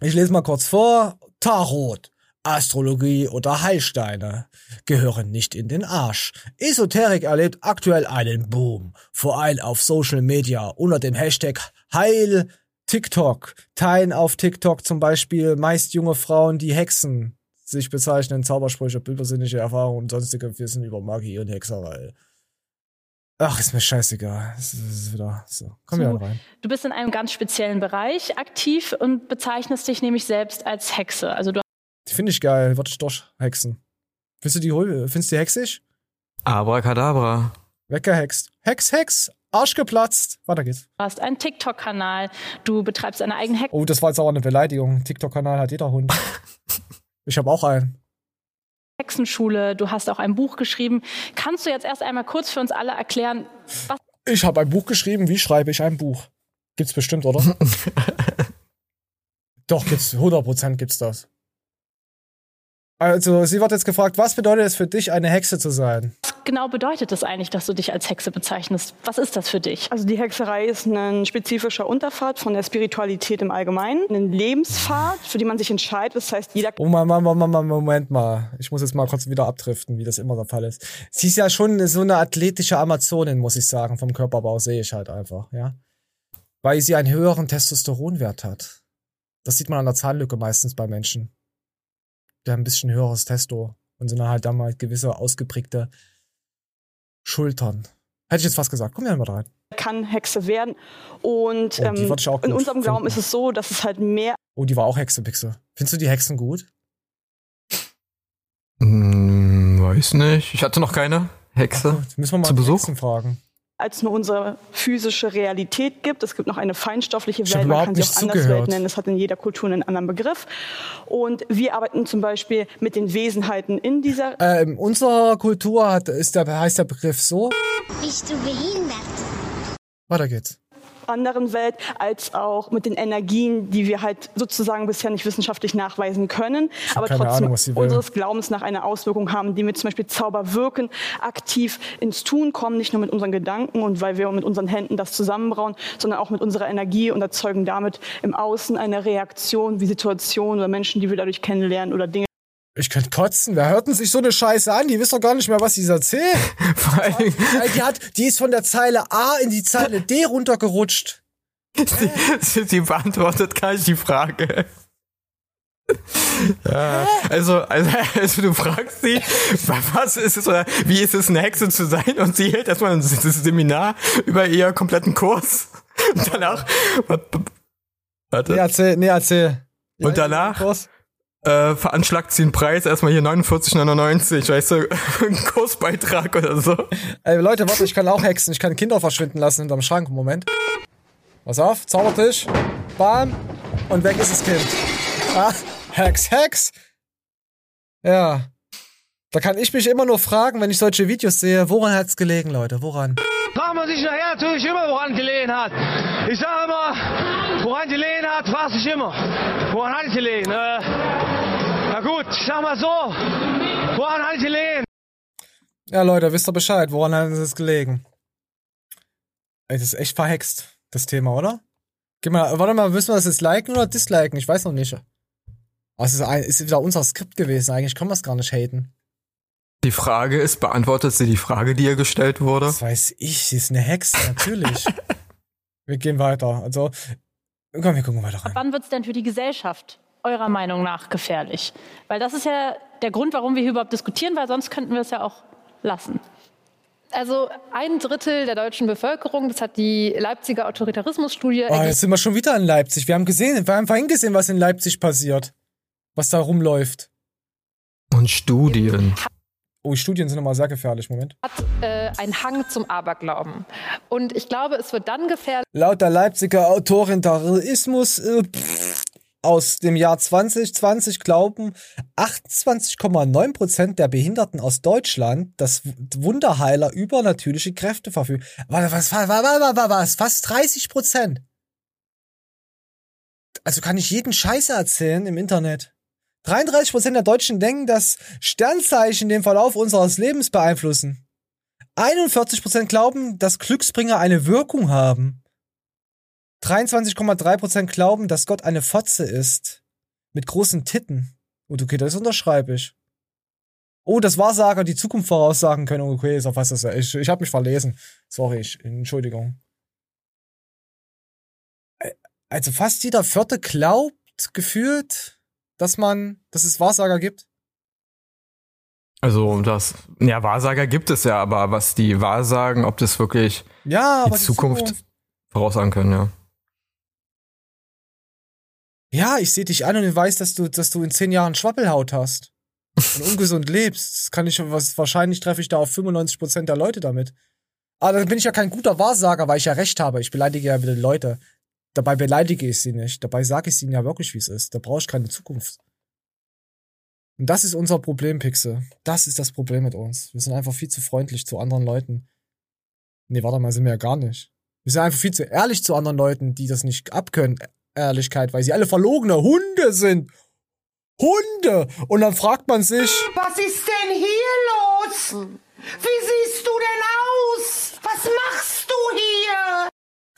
ich lese mal kurz vor. Tarot, Astrologie oder Heilsteine gehören nicht in den Arsch. Esoterik erlebt aktuell einen Boom, vor allem auf Social Media unter dem Hashtag Heil TikTok. Teilen auf TikTok zum Beispiel meist junge Frauen, die Hexen sich bezeichnen, Zaubersprüche, übersinnliche Erfahrungen und sonstige Wissen über Magie und Hexerei. Ach, ist mir scheißegal. Es ist wieder so. Komm So. rein. Du bist in einem ganz speziellen Bereich aktiv und bezeichnest dich nämlich selbst als Hexe. Also du Die finde ich geil. Warte ich doch, Hexen. Findest du die, findest du die hexig? Abracadabra. Weggehext. Hex, Hex. Arsch geplatzt. Weiter geht's. hast einen TikTok-Kanal, du betreibst eine eigene Hexe. Oh, das war jetzt aber eine Beleidigung. TikTok-Kanal hat jeder Hund. ich habe auch einen. Hexenschule, du hast auch ein Buch geschrieben. Kannst du jetzt erst einmal kurz für uns alle erklären, was Ich habe ein Buch geschrieben. Wie schreibe ich ein Buch? Gibt's bestimmt, oder? Doch, gibt's. 100% gibt's das. Also, sie wird jetzt gefragt, was bedeutet es für dich, eine Hexe zu sein? genau bedeutet es eigentlich, dass du dich als Hexe bezeichnest? Was ist das für dich? Also die Hexerei ist ein spezifischer Unterpfad von der Spiritualität im Allgemeinen, ein Lebenspfad, für den man sich entscheidet. Das heißt, jeder Oh, Moment, Moment, Moment, Moment mal. Ich muss jetzt mal kurz wieder abdriften, wie das immer der Fall ist. Sie ist ja schon so eine athletische Amazonin, muss ich sagen. Vom Körperbau sehe ich halt einfach, ja. Weil sie einen höheren Testosteronwert hat. Das sieht man an der Zahnlücke meistens bei Menschen. Haben ein bisschen höheres Testo und sind dann halt dann mal gewisse ausgeprägte Schultern. Hätte ich jetzt fast gesagt. Komm ja mal rein. kann Hexe werden. Und Oh, ähm, in unserem Glauben finden. ist es so, dass es halt mehr Oh, die war auch Hexepixel. Findest du die Hexen gut? Hm, weiß nicht. Ich hatte noch keine Hexe Müssen wir mal zu Besuch. Hexen fragen. Als nur unsere physische Realität gibt. Es gibt noch eine feinstoffliche Welt, man kann sie auch Anderswelt zugehört. nennen. Es hat in jeder Kultur einen anderen Begriff. Und wir arbeiten zum Beispiel mit den Wesenheiten in dieser Äh, in unserer Kultur hat, ist der, heißt der Begriff so. Bist du behindert? Weiter geht's. Anderen Welt, als auch mit den Energien, die wir halt sozusagen bisher nicht wissenschaftlich nachweisen können, aber trotzdem Ahnung, unseres Glaubens nach eine Auswirkung haben, die mit zum Beispiel Zauber wirken, aktiv ins Tun kommen, nicht nur mit unseren Gedanken und weil wir mit unseren Händen das zusammenbrauen, sondern auch mit unserer Energie und erzeugen damit im Außen eine Reaktion wie Situationen oder Menschen, die wir dadurch kennenlernen oder Dinge, Ich könnte kotzen. Wer hört denn sich so eine Scheiße an? Die wissen doch gar nicht mehr, was sie erzählt. Ey, die, hat, die ist von der Zeile A in die Zeile D runtergerutscht. Sie, sie beantwortet gar nicht die Frage. Ja, also, also, also du fragst sie, was ist es oder wie ist es, eine Hexe zu sein? Und sie hält erstmal ein Seminar über ihr kompletten Kurs. Und danach. Warte. Nee, erzähl, nee, erzähl. Und danach äh, veranschlagt sie einen Preis, erstmal hier 49,99, weißt du, ein Kursbeitrag oder so. Ey, Leute, warte, ich kann auch hexen. Ich kann Kinder verschwinden lassen hinterm Schrank. Moment. Pass auf, Zaubertisch. Bam. Und weg ist das Kind. Ah, Hex, Hex. Ja. Da kann ich mich immer nur fragen, wenn ich solche Videos sehe, woran hat's gelegen, Leute? Woran? Fragt man sich nachher natürlich immer, woran gelegen hat. Ich sage immer, woran gelegen hat, fragt sich immer. Woran hat es gelegen? Äh, na gut, ich sag mal so, woran hat es gelegen? Ja, Leute, wisst ihr Bescheid, woran hat es gelegen? Ey, das ist echt verhext, das Thema, oder? Geh mal, warte mal, müssen wir das jetzt liken oder disliken? Ich weiß noch nicht. Also es ist wieder unser Skript gewesen. Eigentlich können wir es gar nicht haten. Die Frage ist, beantwortet sie die Frage, die ihr gestellt wurde? Das weiß ich, sie ist eine Hexe, natürlich. wir gehen weiter. Also, komm, wir gucken weiter rein. Ab wann wird es denn für die Gesellschaft eurer Meinung nach gefährlich? Weil das ist ja der Grund, warum wir hier überhaupt diskutieren, weil sonst könnten wir es ja auch lassen. Also ein Drittel der deutschen Bevölkerung, das hat die Leipziger Autoritarismusstudie Oh, jetzt sind wir schon wieder in Leipzig. Wir haben gesehen, wir haben vorhin gesehen, was in Leipzig passiert. Was da rumläuft. Und Studien. Oh, Studien sind immer sehr gefährlich. Moment. hat äh, einen Hang zum Aberglauben. Und ich glaube, es wird dann gefährlich, Laut der Leipziger Autoritarismus äh, pff, aus dem Jahr 2020 glauben 28,9% der Behinderten aus Deutschland, dass Wunderheiler übernatürliche Kräfte verfügen. Warte, was, was, was, was, was, was, fast 30%. Also kann ich jeden Scheiße erzählen im Internet. 33% der Deutschen denken, dass Sternzeichen den Verlauf unseres Lebens beeinflussen. 41% glauben, dass Glücksbringer eine Wirkung haben. 23,3% glauben, dass Gott eine Fotze ist. Mit großen Titten. Und okay, das unterschreibe ich. Oh, das Wahrsager die Zukunft voraussagen können. Okay, ist auf was das Ich, ich habe mich verlesen. Sorry, ich, Entschuldigung. Ä- Also fast jeder Vierte glaubt gefühlt, dass man, dass es Wahrsager gibt. Also das, ja, Wahrsager gibt es ja, aber was die Wahrsagen, ob das wirklich Ja, die aber die Zukunft, Zukunft- voraussagen können, ja. Ja, ich sehe dich an und ich weiß, dass du, dass du in zehn Jahren Schwappelhaut hast. Und ungesund lebst. Das kann ich, was, wahrscheinlich treffe ich da auf 95% der Leute damit. Aber dann bin ich ja kein guter Wahrsager, weil ich ja recht habe. Ich beleidige ja wieder Leute. Dabei beleidige ich sie nicht. Dabei sage ich ihnen ja wirklich, wie es ist. Da brauche ich keine Zukunft. Und das ist unser Problem, Pixel. Das ist das Problem mit uns. Wir sind einfach viel zu freundlich zu anderen Leuten. Nee, warte mal, sind wir ja gar nicht. Wir sind einfach viel zu ehrlich zu anderen Leuten, die das nicht abkönnen. Ehrlichkeit, weil sie alle verlogene Hunde sind. Hunde! Und dann fragt man sich, Was ist denn hier los? Wie siehst du denn aus? Was machst du hier?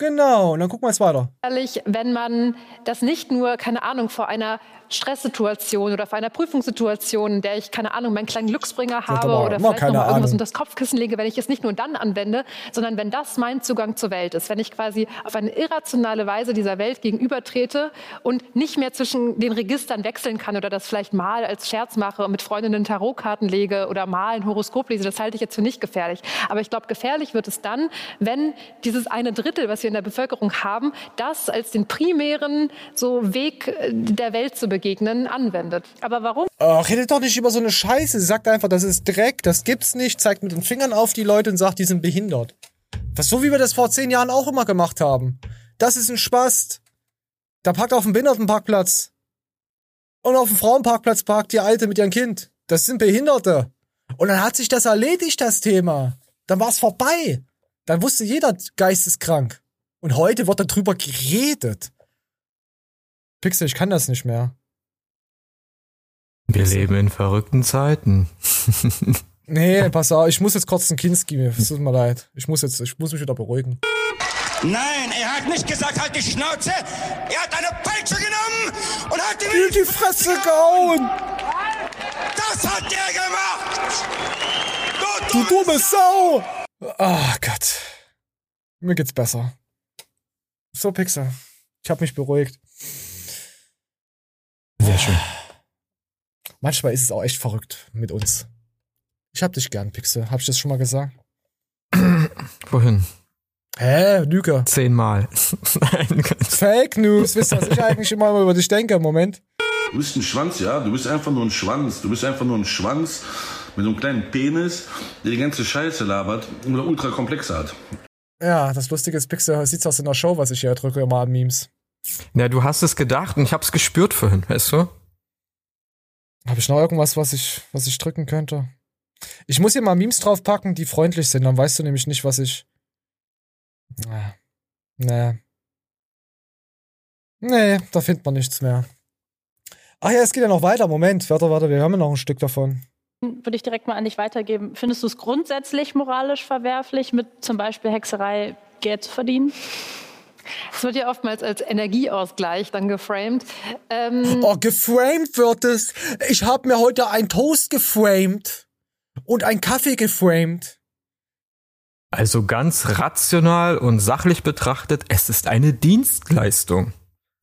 Genau, und dann gucken wir jetzt weiter. gefährlich, wenn man das nicht nur, keine Ahnung, vor einer Stresssituation oder vor einer Prüfungssituation, in der ich, keine Ahnung, meinen kleinen Glücksbringer habe oder vielleicht keine noch mal irgendwas Ahnung. unter das Kopfkissen lege, wenn ich es nicht nur dann anwende, sondern wenn das mein Zugang zur Welt ist, wenn ich quasi auf eine irrationale Weise dieser Welt gegenübertrete und nicht mehr zwischen den Registern wechseln kann oder das vielleicht mal als Scherz mache und mit Freundinnen Tarotkarten lege oder mal ein Horoskop lese, das halte ich jetzt für nicht gefährlich. Aber ich glaube, gefährlich wird es dann, wenn dieses eine Drittel, was wir in der Bevölkerung haben, das als den primären so Weg äh, der Welt zu begegnen anwendet. Aber warum? Ach, redet doch nicht über so eine Scheiße. Sie sagt einfach, das ist Dreck, das gibt's nicht, zeigt mit den Fingern auf die Leute und sagt, die sind behindert. Das ist so, wie wir das vor zehn Jahren auch immer gemacht haben. Das ist ein Spaß. Da parkt auf dem Behindertenparkplatz. Und auf dem Frauenparkplatz parkt die Alte mit ihrem Kind. Das sind Behinderte. Und dann hat sich das erledigt, das Thema. Dann war's vorbei. Dann wusste jeder geisteskrank. Und heute wird darüber geredet. Pixel, ich kann das nicht mehr. Wir leben in verrückten Zeiten. Nee, pass auf, ich muss jetzt kurz einen Kinski, es tut mir leid. Ich muss jetzt, ich muss mich wieder beruhigen. Nein, er hat nicht gesagt, halt die Schnauze. Er hat eine Peitsche genommen und hat ihm in die Fresse gehauen. Das hat er gemacht. Du dumme Sau! Ah Gott. Mir geht's besser. So, Pixel. Ich hab mich beruhigt. Sehr schön. Manchmal ist es auch echt verrückt mit uns. Ich hab dich gern, Pixel. Hab ich das schon mal gesagt? Wohin? Hä? Lüge. Zehnmal. Nein. Fake News. Wisst ihr, was ich eigentlich immer über dich denke im Moment? Du bist ein Schwanz, ja? Du bist einfach nur ein Schwanz. Du bist einfach nur ein Schwanz mit so einem kleinen Penis, der die ganze Scheiße labert und eine ultra komplexe hat. Ja, das Lustige ist, Pixel sieht's aus in der Show, was ich hier drücke, immer an Memes. Ja, du hast es gedacht und ich hab's gespürt vorhin, weißt du? Habe ich noch irgendwas, was ich, was ich drücken könnte? Ich muss hier mal Memes draufpacken, die freundlich sind, dann weißt du nämlich nicht, was ich. Ah, Nee. Nee, da findet man nichts mehr. Ach ja, es geht ja noch weiter. Moment, warte, warte, wir ja noch ein Stück davon. Würde ich direkt mal an dich weitergeben. Findest du es grundsätzlich moralisch verwerflich, mit zum Beispiel Hexerei Geld zu verdienen? Es wird ja oftmals als Energieausgleich dann geframed. Ähm, Oh, geframed wird es. Ich habe mir heute ein Toast geframed und ein Kaffee geframed. Also ganz rational und sachlich betrachtet, es ist eine Dienstleistung.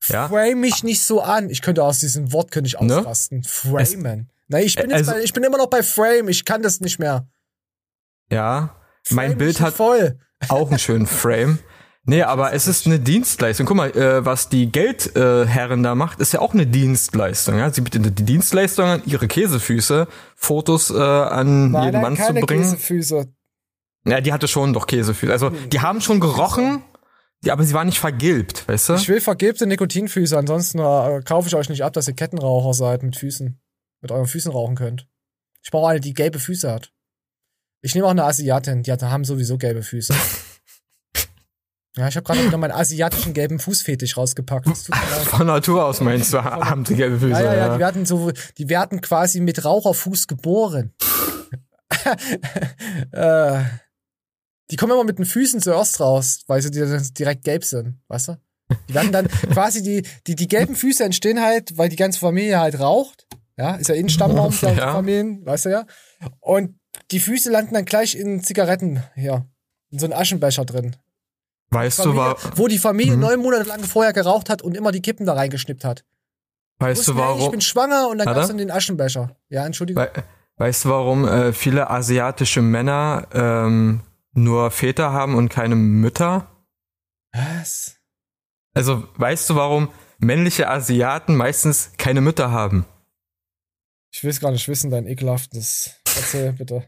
Ja? Frame mich nicht so an. Ich könnte aus diesem Wort könnte ich Ne? ausrasten. Framen. Nein, ich bin, jetzt Also- bei, ich bin immer noch bei Frame. Ich kann das nicht mehr. Ja, mein Frame Bild mich hat voll. auch einen schönen Frame. Nee, aber es ist eine Dienstleistung. Guck mal, äh, was die Geldherren äh, da macht, ist ja auch eine Dienstleistung. Ja? Sie bietet die Dienstleistung an, ihre Käsefüße, Fotos äh, an Nein, jeden nein, Mann zu bringen. Käsefüße. Ja, die hatte schon doch Käsefüße. Also, die haben schon gerochen, die, aber sie waren nicht vergilbt, weißt du? Ich will vergilbte Nikotinfüße, ansonsten äh, kaufe ich euch nicht ab, dass ihr Kettenraucher seid mit Füßen. Mit euren Füßen rauchen könnt. Ich brauche eine, die gelbe Füße hat. Ich nehme auch eine Asiatin, die hat, haben sowieso gelbe Füße. ja, ich habe gerade wieder meinen asiatischen gelben Fußfetisch rausgepackt. Von Natur aus meinst du, haben sie gelbe Füße. Ja, ja, ja, ja. die werden so, die werden quasi mit Raucherfuß geboren. äh, die kommen immer mit den Füßen zuerst raus, weil sie di- direkt gelb sind, weißt du? Die werden dann quasi die, die, die gelben Füße entstehen halt, weil die ganze Familie halt raucht. Ja, ist ja eh ein Stammbaum der Ja. Familien, weißt du ja. Und die Füße landen dann gleich in Zigaretten, hier. In so einen Aschenbecher drin. Weißt du, Familie, wa wo die Familie Mhm. neun Monate lang vorher geraucht hat und immer die Kippen da reingeschnippt hat. weißt Wussten, du hey, Ich warum? bin schwanger und dann Warte. gab's dann den Aschenbecher. Ja, Entschuldigung. We weißt du, warum äh, viele asiatische Männer ähm, nur Väter haben und keine Mütter? Was? Also, weißt du, warum männliche Asiaten meistens keine Mütter haben? Ich will es gar nicht wissen, dein ekelhaftes. Erzähl bitte.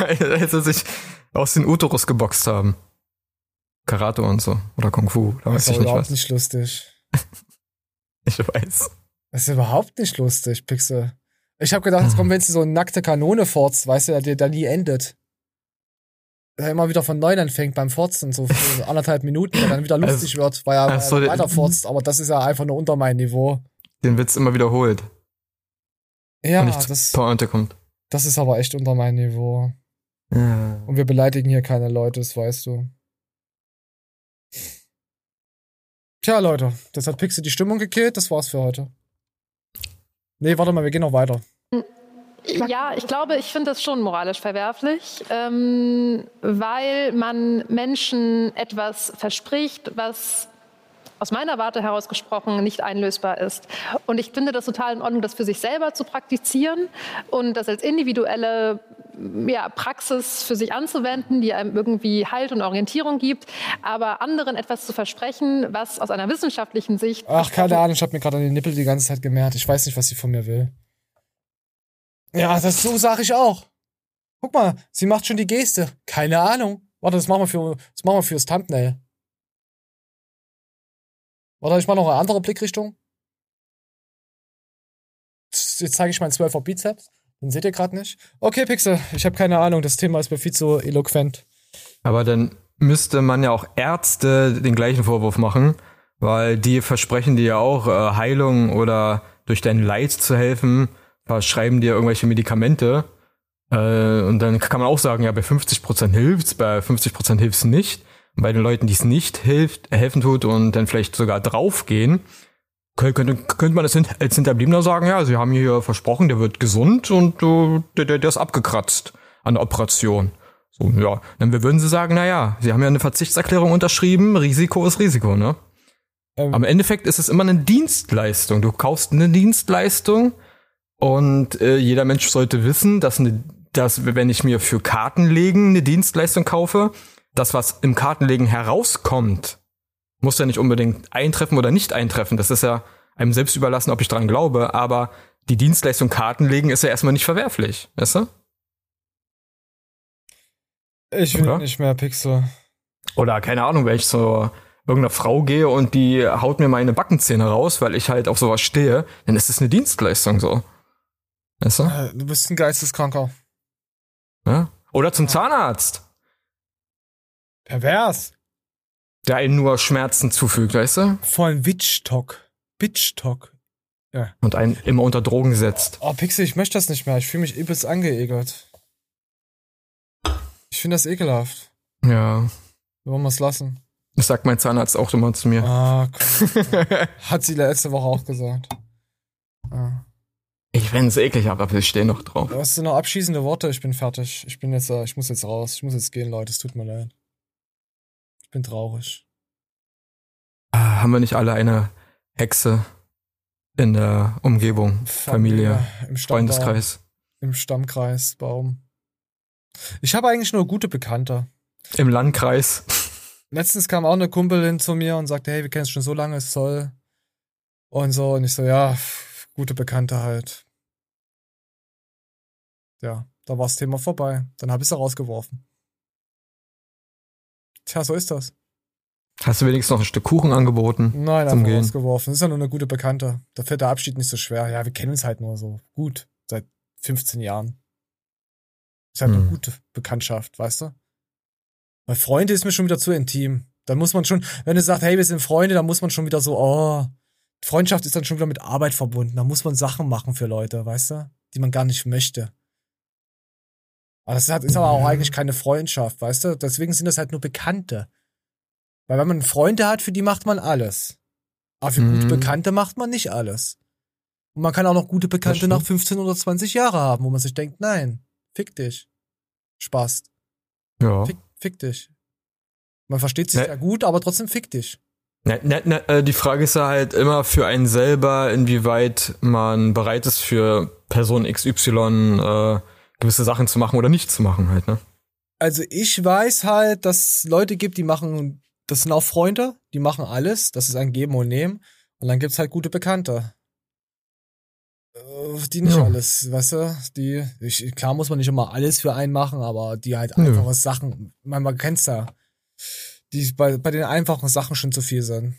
Als sie sich aus den Uterus geboxt haben. Karate und so. Oder Kung Fu. Da Das weiß ist ich nicht überhaupt was. nicht lustig. Ich weiß. Das ist überhaupt nicht lustig, Pixel. Ich habe gedacht, jetzt kommt, wenn sie so eine nackte Kanone forzt, weißt du, der, der nie endet. Der immer wieder von neuem anfängt beim Forzen, so für anderthalb Minuten, der dann wieder Also- lustig wird, weil er, so, er weiter forzt. Aber das ist ja einfach nur unter mein Niveau. Den Witz immer wiederholt. Ja, und nicht das, Pointe kommt. das ist aber echt unter mein Niveau. Ja. Und wir beleidigen hier keine Leute, das weißt du. Tja, Leute, das hat Pixel die Stimmung gekillt, das war's für heute. Nee, warte mal, wir gehen noch weiter. Ja, ich glaube, ich finde das schon moralisch verwerflich, ähm, weil man Menschen etwas verspricht, was aus meiner Warte heraus gesprochen nicht einlösbar ist. Und ich finde das total in Ordnung, das für sich selber zu praktizieren und das als individuelle ja, Praxis für sich anzuwenden, die einem irgendwie Halt und Orientierung gibt. Aber anderen etwas zu versprechen, was aus einer wissenschaftlichen Sicht Ach, keine Ahnung, ich habe mir gerade an den Nippel die ganze Zeit gemerkt. Ich weiß nicht, was sie von mir will. Ja, das so sage ich auch. Guck mal, sie macht schon die Geste. Keine Ahnung. Warte, das machen wir für das machen wir fürs Thumbnail. Warte, ich mache noch eine andere Blickrichtung. Jetzt zeige ich meinen 12er Bizeps. Den seht ihr gerade nicht. Okay, Pixel, ich habe keine Ahnung. Das Thema ist mir viel zu eloquent. Aber dann müsste man ja auch Ärzte den gleichen Vorwurf machen, weil die versprechen dir ja auch äh, Heilung oder durch dein Leid zu helfen, verschreiben dir irgendwelche Medikamente. Äh, und dann kann man auch sagen, ja, bei 50% hilft's, bei 50% hilft's nicht. Und bei den Leuten, die es nicht hilft, helfen tut und dann vielleicht sogar draufgehen, könnte, könnte, man das als Hinterbliebener sagen, ja, sie haben hier versprochen, der wird gesund und äh, der, der, der ist abgekratzt an der Operation. So, ja, dann würden sie sagen, na ja, sie haben ja eine Verzichtserklärung unterschrieben, Risiko ist Risiko, ne? Am Endeffekt ist es immer eine Dienstleistung. Du kaufst eine Dienstleistung und äh, jeder Mensch sollte wissen, dass, eine, dass wenn ich mir für Kartenlegen eine Dienstleistung kaufe, das, was im Kartenlegen herauskommt, muss ja nicht unbedingt eintreffen oder nicht eintreffen. Das ist ja einem selbst überlassen, ob ich dran glaube, aber die Dienstleistung Kartenlegen ist ja erstmal nicht verwerflich, weißt du? Ich will Oder? nicht mehr Pixel. Oder keine Ahnung, wenn ich zu irgendeiner Frau gehe und die haut mir meine Backenzähne raus, weil ich halt auf sowas stehe, dann ist es eine Dienstleistung so. Weißt du? Äh, Du bist ein Geisteskranker. Ja? Oder zum Zahnarzt, Pervers. Der einem nur Schmerzen zufügt, weißt du? Von Witchtalk. Witchtalk. Ja. Und einen immer unter Drogen setzt. Oh, Pixel, ich möchte das nicht mehr. Ich fühle mich übelst angeekelt. Ich finde das ekelhaft. Ja. Wollen wir es lassen? Das sagt mein Zahnarzt auch immer zu mir. Ah, komm. Hat sie letzte Woche auch gesagt. Ah. Ich find's eklig, aber ich stehe noch drauf. Was sind noch abschließende Worte? Ich bin fertig. Ich bin jetzt, äh, ich muss jetzt raus. Ich muss jetzt gehen, Leute. Es tut mir leid. Ich bin traurig. Ah, haben wir nicht alle eine Hexe in der Umgebung, Familie, im Stammbaum. Freundeskreis? Im Stammkreis, Baum. Ich habe eigentlich nur gute Bekannte. Im Landkreis. Letztens kam auch eine Kumpelin zu mir und sagte, hey, wir kennen es schon so lange, es soll. Und so, und ich so, ja, gute Bekannte halt. Ja, da war das Thema vorbei. Dann habe ich sie rausgeworfen. Tja, so ist das. Hast du wenigstens noch ein Stück Kuchen angeboten? Nein, zum einfach rausgeworfen. Das ist ja nur eine gute Bekannte. Da fällt der Abschied nicht so schwer. Ja, wir kennen uns halt nur so gut. Seit 15 Jahren. Ist halt eine Hm. gute Bekanntschaft, weißt du? Weil Freunde ist mir schon wieder zu intim. Dann muss man schon, wenn du sagst, hey, wir sind Freunde, dann muss man schon wieder so, oh, Freundschaft ist dann schon wieder mit Arbeit verbunden. Da muss man Sachen machen für Leute, weißt du? Die man gar nicht möchte. Aber das ist, ist aber auch eigentlich keine Freundschaft, weißt du? Deswegen sind das halt nur Bekannte. Weil wenn man Freunde hat, für die macht man alles. Aber für gute Mhm. Bekannte macht man nicht alles. Und man kann auch noch gute Bekannte nach 15 oder 20 Jahre haben, wo man sich denkt, nein, fick dich. Spaß. Ja. Fick, fick dich. Man versteht sich Ne. ja gut, aber trotzdem fick dich. Ne, ne, ne, äh, die Frage ist ja halt immer für einen selber, inwieweit man bereit ist, für Person XY äh, gewisse Sachen zu machen oder nicht zu machen halt, ne? Also ich weiß halt, dass es Leute gibt, die machen, das sind auch Freunde, die machen alles, das ist ein Geben und Nehmen. Und dann gibt's halt gute Bekannte. Äh, Die nicht Ja. alles, weißt du? Die, ich, klar muss man nicht immer alles für einen machen, aber die halt Nö. einfache Sachen, man, man kennt's ja, die bei, bei den einfachen Sachen schon zu viel sind.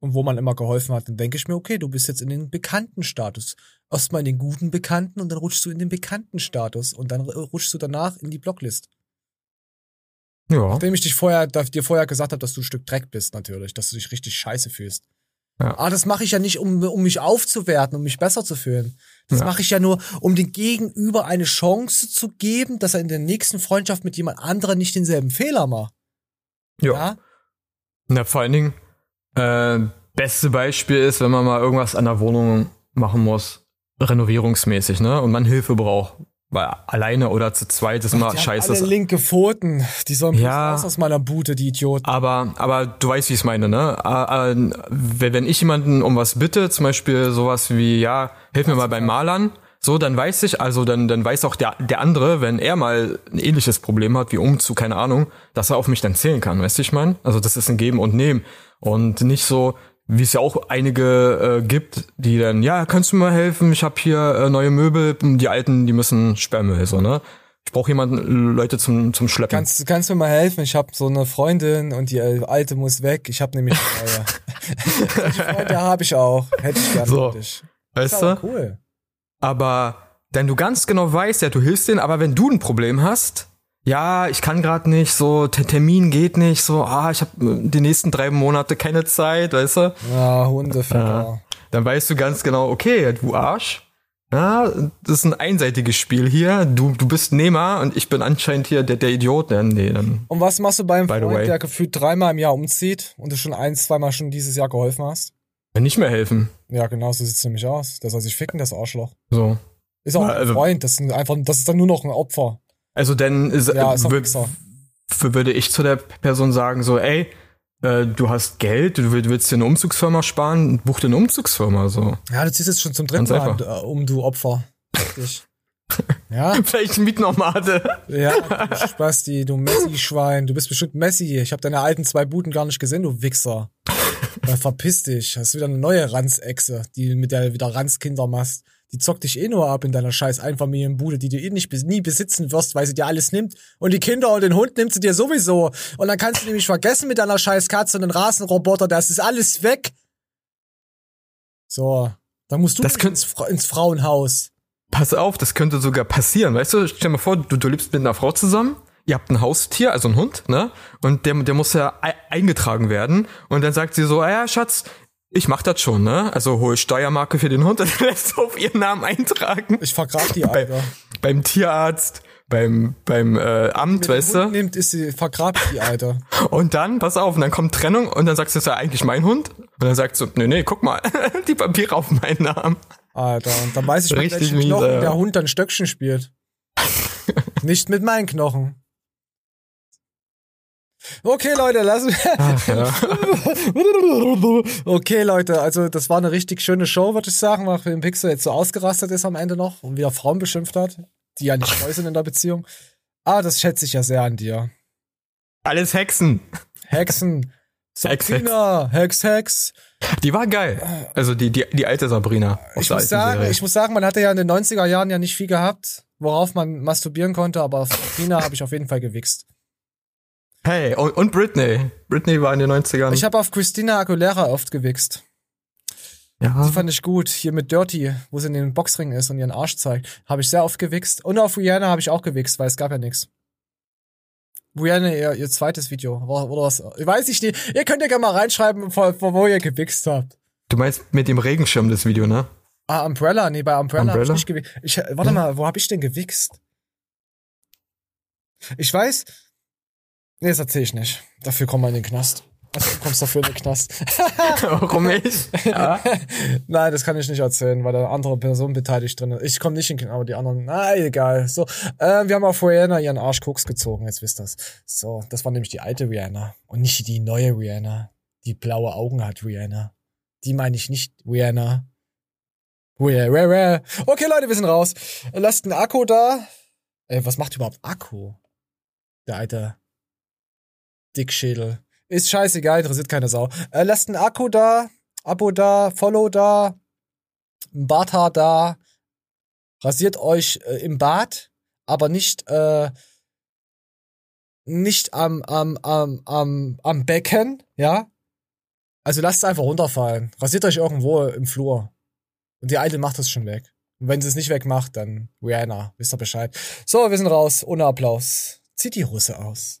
Und wo man immer geholfen hat, dann denke ich mir, okay, du bist jetzt in den Bekanntenstatus. Erstmal in den guten Bekannten und dann rutschst du in den Bekanntenstatus und dann rutschst du danach in die Blocklist. Ja. Nachdem ich dich vorher, dir vorher gesagt habe, dass du ein Stück Dreck bist, natürlich, dass du dich richtig scheiße fühlst. Ja. Ah, das mache ich ja nicht, um, um mich aufzuwerten, um mich besser zu fühlen. Das Ja. mache ich ja nur, um dem Gegenüber eine Chance zu geben, dass er in der nächsten Freundschaft mit jemand anderem nicht denselben Fehler macht. Ja. Ja? Na, vor allen Dingen, äh, beste Beispiel ist, wenn man mal irgendwas an der Wohnung machen muss, renovierungsmäßig, ne? Und man Hilfe braucht. Weil alleine oder zu zweit ist immer Die haben scheiße. alle linke Pfoten. Die sollen Ja. raus aus meiner Bude, die Idioten. Aber, aber du weißt, wie ich es meine, ne? Äh, äh, wenn wenn ich jemanden um was bitte, zum Beispiel sowas wie, ja, hilf mir mal beim Malern, so, dann weiß ich, also dann, dann weiß auch der, der andere, wenn er mal ein ähnliches Problem hat, wie Umzug, keine Ahnung, dass er auf mich dann zählen kann, weißt du, ich meine? Also das ist ein Geben und Nehmen. Und nicht so, wie es ja auch einige äh, gibt, die dann, ja, kannst du mir mal helfen? Ich habe hier äh, neue Möbel, die alten, die müssen Sperrmüll, so, ne? Ich brauche jemanden, Leute zum, zum Schleppen. Kannst, kannst du mir mal helfen? Ich habe so eine Freundin und die äh, alte muss weg. Ich habe nämlich eine neue. Freunde habe ich auch. Hätte ich gerne So. dich. Weißt du? aber Cool. Aber wenn du ganz genau weißt, ja, du hilfst denen, aber wenn du ein Problem hast, ja, ich kann gerade nicht, so Ter- Termin geht nicht, so, ah, ich habe die nächsten drei Monate keine Zeit, weißt du? Ja, Hundeficker. Dann weißt du ganz genau, okay, du Arsch. Ja, das ist ein einseitiges Spiel hier. Du, du bist Nehmer und ich bin anscheinend hier der, der Idiot. Nee, dann. Und was machst du beim By Freund, der gefühlt dreimal im Jahr umzieht und du schon ein, zweimal schon dieses Jahr geholfen hast? Nicht mehr helfen. Ja, genau, so sieht's nämlich aus. Der soll sich ficken, das Arschloch. So. Ist auch Ja, ein also- Freund, das ist einfach, das ist dann nur noch ein Opfer. Also dann ist, Ja, ist würde ich zu der Person sagen, so, ey, äh, du hast Geld, du will- willst dir eine Umzugsfirma sparen, buch dir eine Umzugsfirma, so. Ja, du ziehst jetzt schon zum dritten Mal äh, um, du Opfer. Richtig. Ja. Vielleicht ein Mietnomade. Ja, du Spasti, du Messi-Schwein. Du bist bestimmt Messi. Ich habe deine alten zwei Buden gar nicht gesehen, du Wichser. Ja, verpiss dich. Hast wieder eine neue Ranzechse, die mit der wieder Ranzkinder machst. Die zockt dich eh nur ab in deiner scheiß Einfamilienbude, die du eh nicht nie besitzen wirst, weil sie dir alles nimmt. Und die Kinder und den Hund nimmt sie dir sowieso. Und dann kannst du nämlich vergessen mit deiner scheiß Katze und den Rasenroboter, das ist alles weg. So, dann musst du ins, Fra ins Frauenhaus. Pass auf, das könnte sogar passieren, weißt du? Stell dir mal vor, du, du lebst mit einer Frau zusammen, ihr habt ein Haustier, also einen Hund, ne? Und der, der muss ja ei- eingetragen werden. Und dann sagt sie so, ah ja, Schatz, ich mach das schon, ne? Also hohe Steuermarke für den Hund, und dann lässt du auf ihren Namen eintragen. Ich vergrab die Bei, Alter. beim Tierarzt, beim, beim äh, Amt, weißt du? nimmt, ist sie vergrabt die Alter. Und dann, pass auf, und dann kommt Trennung und dann sagst du, das ist ja eigentlich mein Hund. Und dann sagst du, nee, nee, guck mal, die Papiere auf meinen Namen. Alter, und dann weiß ich, mit welchen Knochen der Hund dann Stöckchen spielt. Nicht mit meinen Knochen. Okay, Leute, lassen Ach, ja. Okay, Leute, also das war eine richtig schöne Show, würde ich sagen, Film Pixel jetzt so ausgerastet ist am Ende noch und wieder Frauen beschimpft hat, die ja nicht neu sind in der Beziehung. Ah, das schätze ich ja sehr an dir. Alles Hexen. Hexen. Hex, Hex. Sabrina, Hex, Hex. Die war geil. Also die, die, die alte Sabrina. Ich muss, sagen, Serie. ich muss sagen, man hatte ja in den 90er Jahren ja nicht viel gehabt, worauf man masturbieren konnte, aber auf Sabrina habe ich auf jeden Fall gewichst. Hey, und, und Britney. Britney war in den 90ern. Ich habe auf Christina Aguilera oft gewichst. ja. Die fand ich gut. Hier mit Dirty, wo sie in den Boxring ist und ihren Arsch zeigt. Habe ich sehr oft gewichst. Und auf Rihanna habe ich auch gewichst, weil es gab ja nichts. Rihanna, ihr, ihr zweites Video. Oder, was? Ich weiß ich nicht. Ihr könnt ja gerne mal reinschreiben, vor, vor wo ihr gewichst habt. Du meinst mit dem Regenschirm das Video, ne? Ah, Umbrella. Nee, bei Umbrella, habe ich Umbrella? nicht gewichst. Ich, warte mal, wo habe ich denn gewichst? Ich weiß. Nee, das erzähl ich nicht. Dafür kommen wir in den Knast. Also, du kommst dafür in den Knast. Warum nicht? Ja. Nein, das kann ich nicht erzählen, weil da eine andere Person beteiligt drin ist. Ich komme nicht in den aber die anderen. Na, egal. So, äh, wir haben auf Rihanna ihren Arsch Koks gezogen, jetzt wisst ihr's. So, das war nämlich die alte Rihanna. Und nicht die neue Rihanna. Die blaue Augen hat Rihanna. Die meine ich nicht Rihanna. Rihanna. Okay, Leute, wir sind raus. Lasst einen Akku da. Ey, was macht überhaupt Akku? Der alte Dickschädel. Ist scheißegal, interessiert keine Sau. Äh, lasst einen Akku da, Abo da, Follow da, ein Barthaar da. Rasiert euch äh, im Bad, aber nicht, äh, nicht am, am, am, am, am Becken, ja? Also lasst es einfach runterfallen. Rasiert euch irgendwo im Flur. Und die Alte macht das schon weg. Und wenn sie es nicht wegmacht, dann Rihanna, wisst ihr Bescheid. So, wir sind raus, ohne Applaus. Zieht die Russe aus.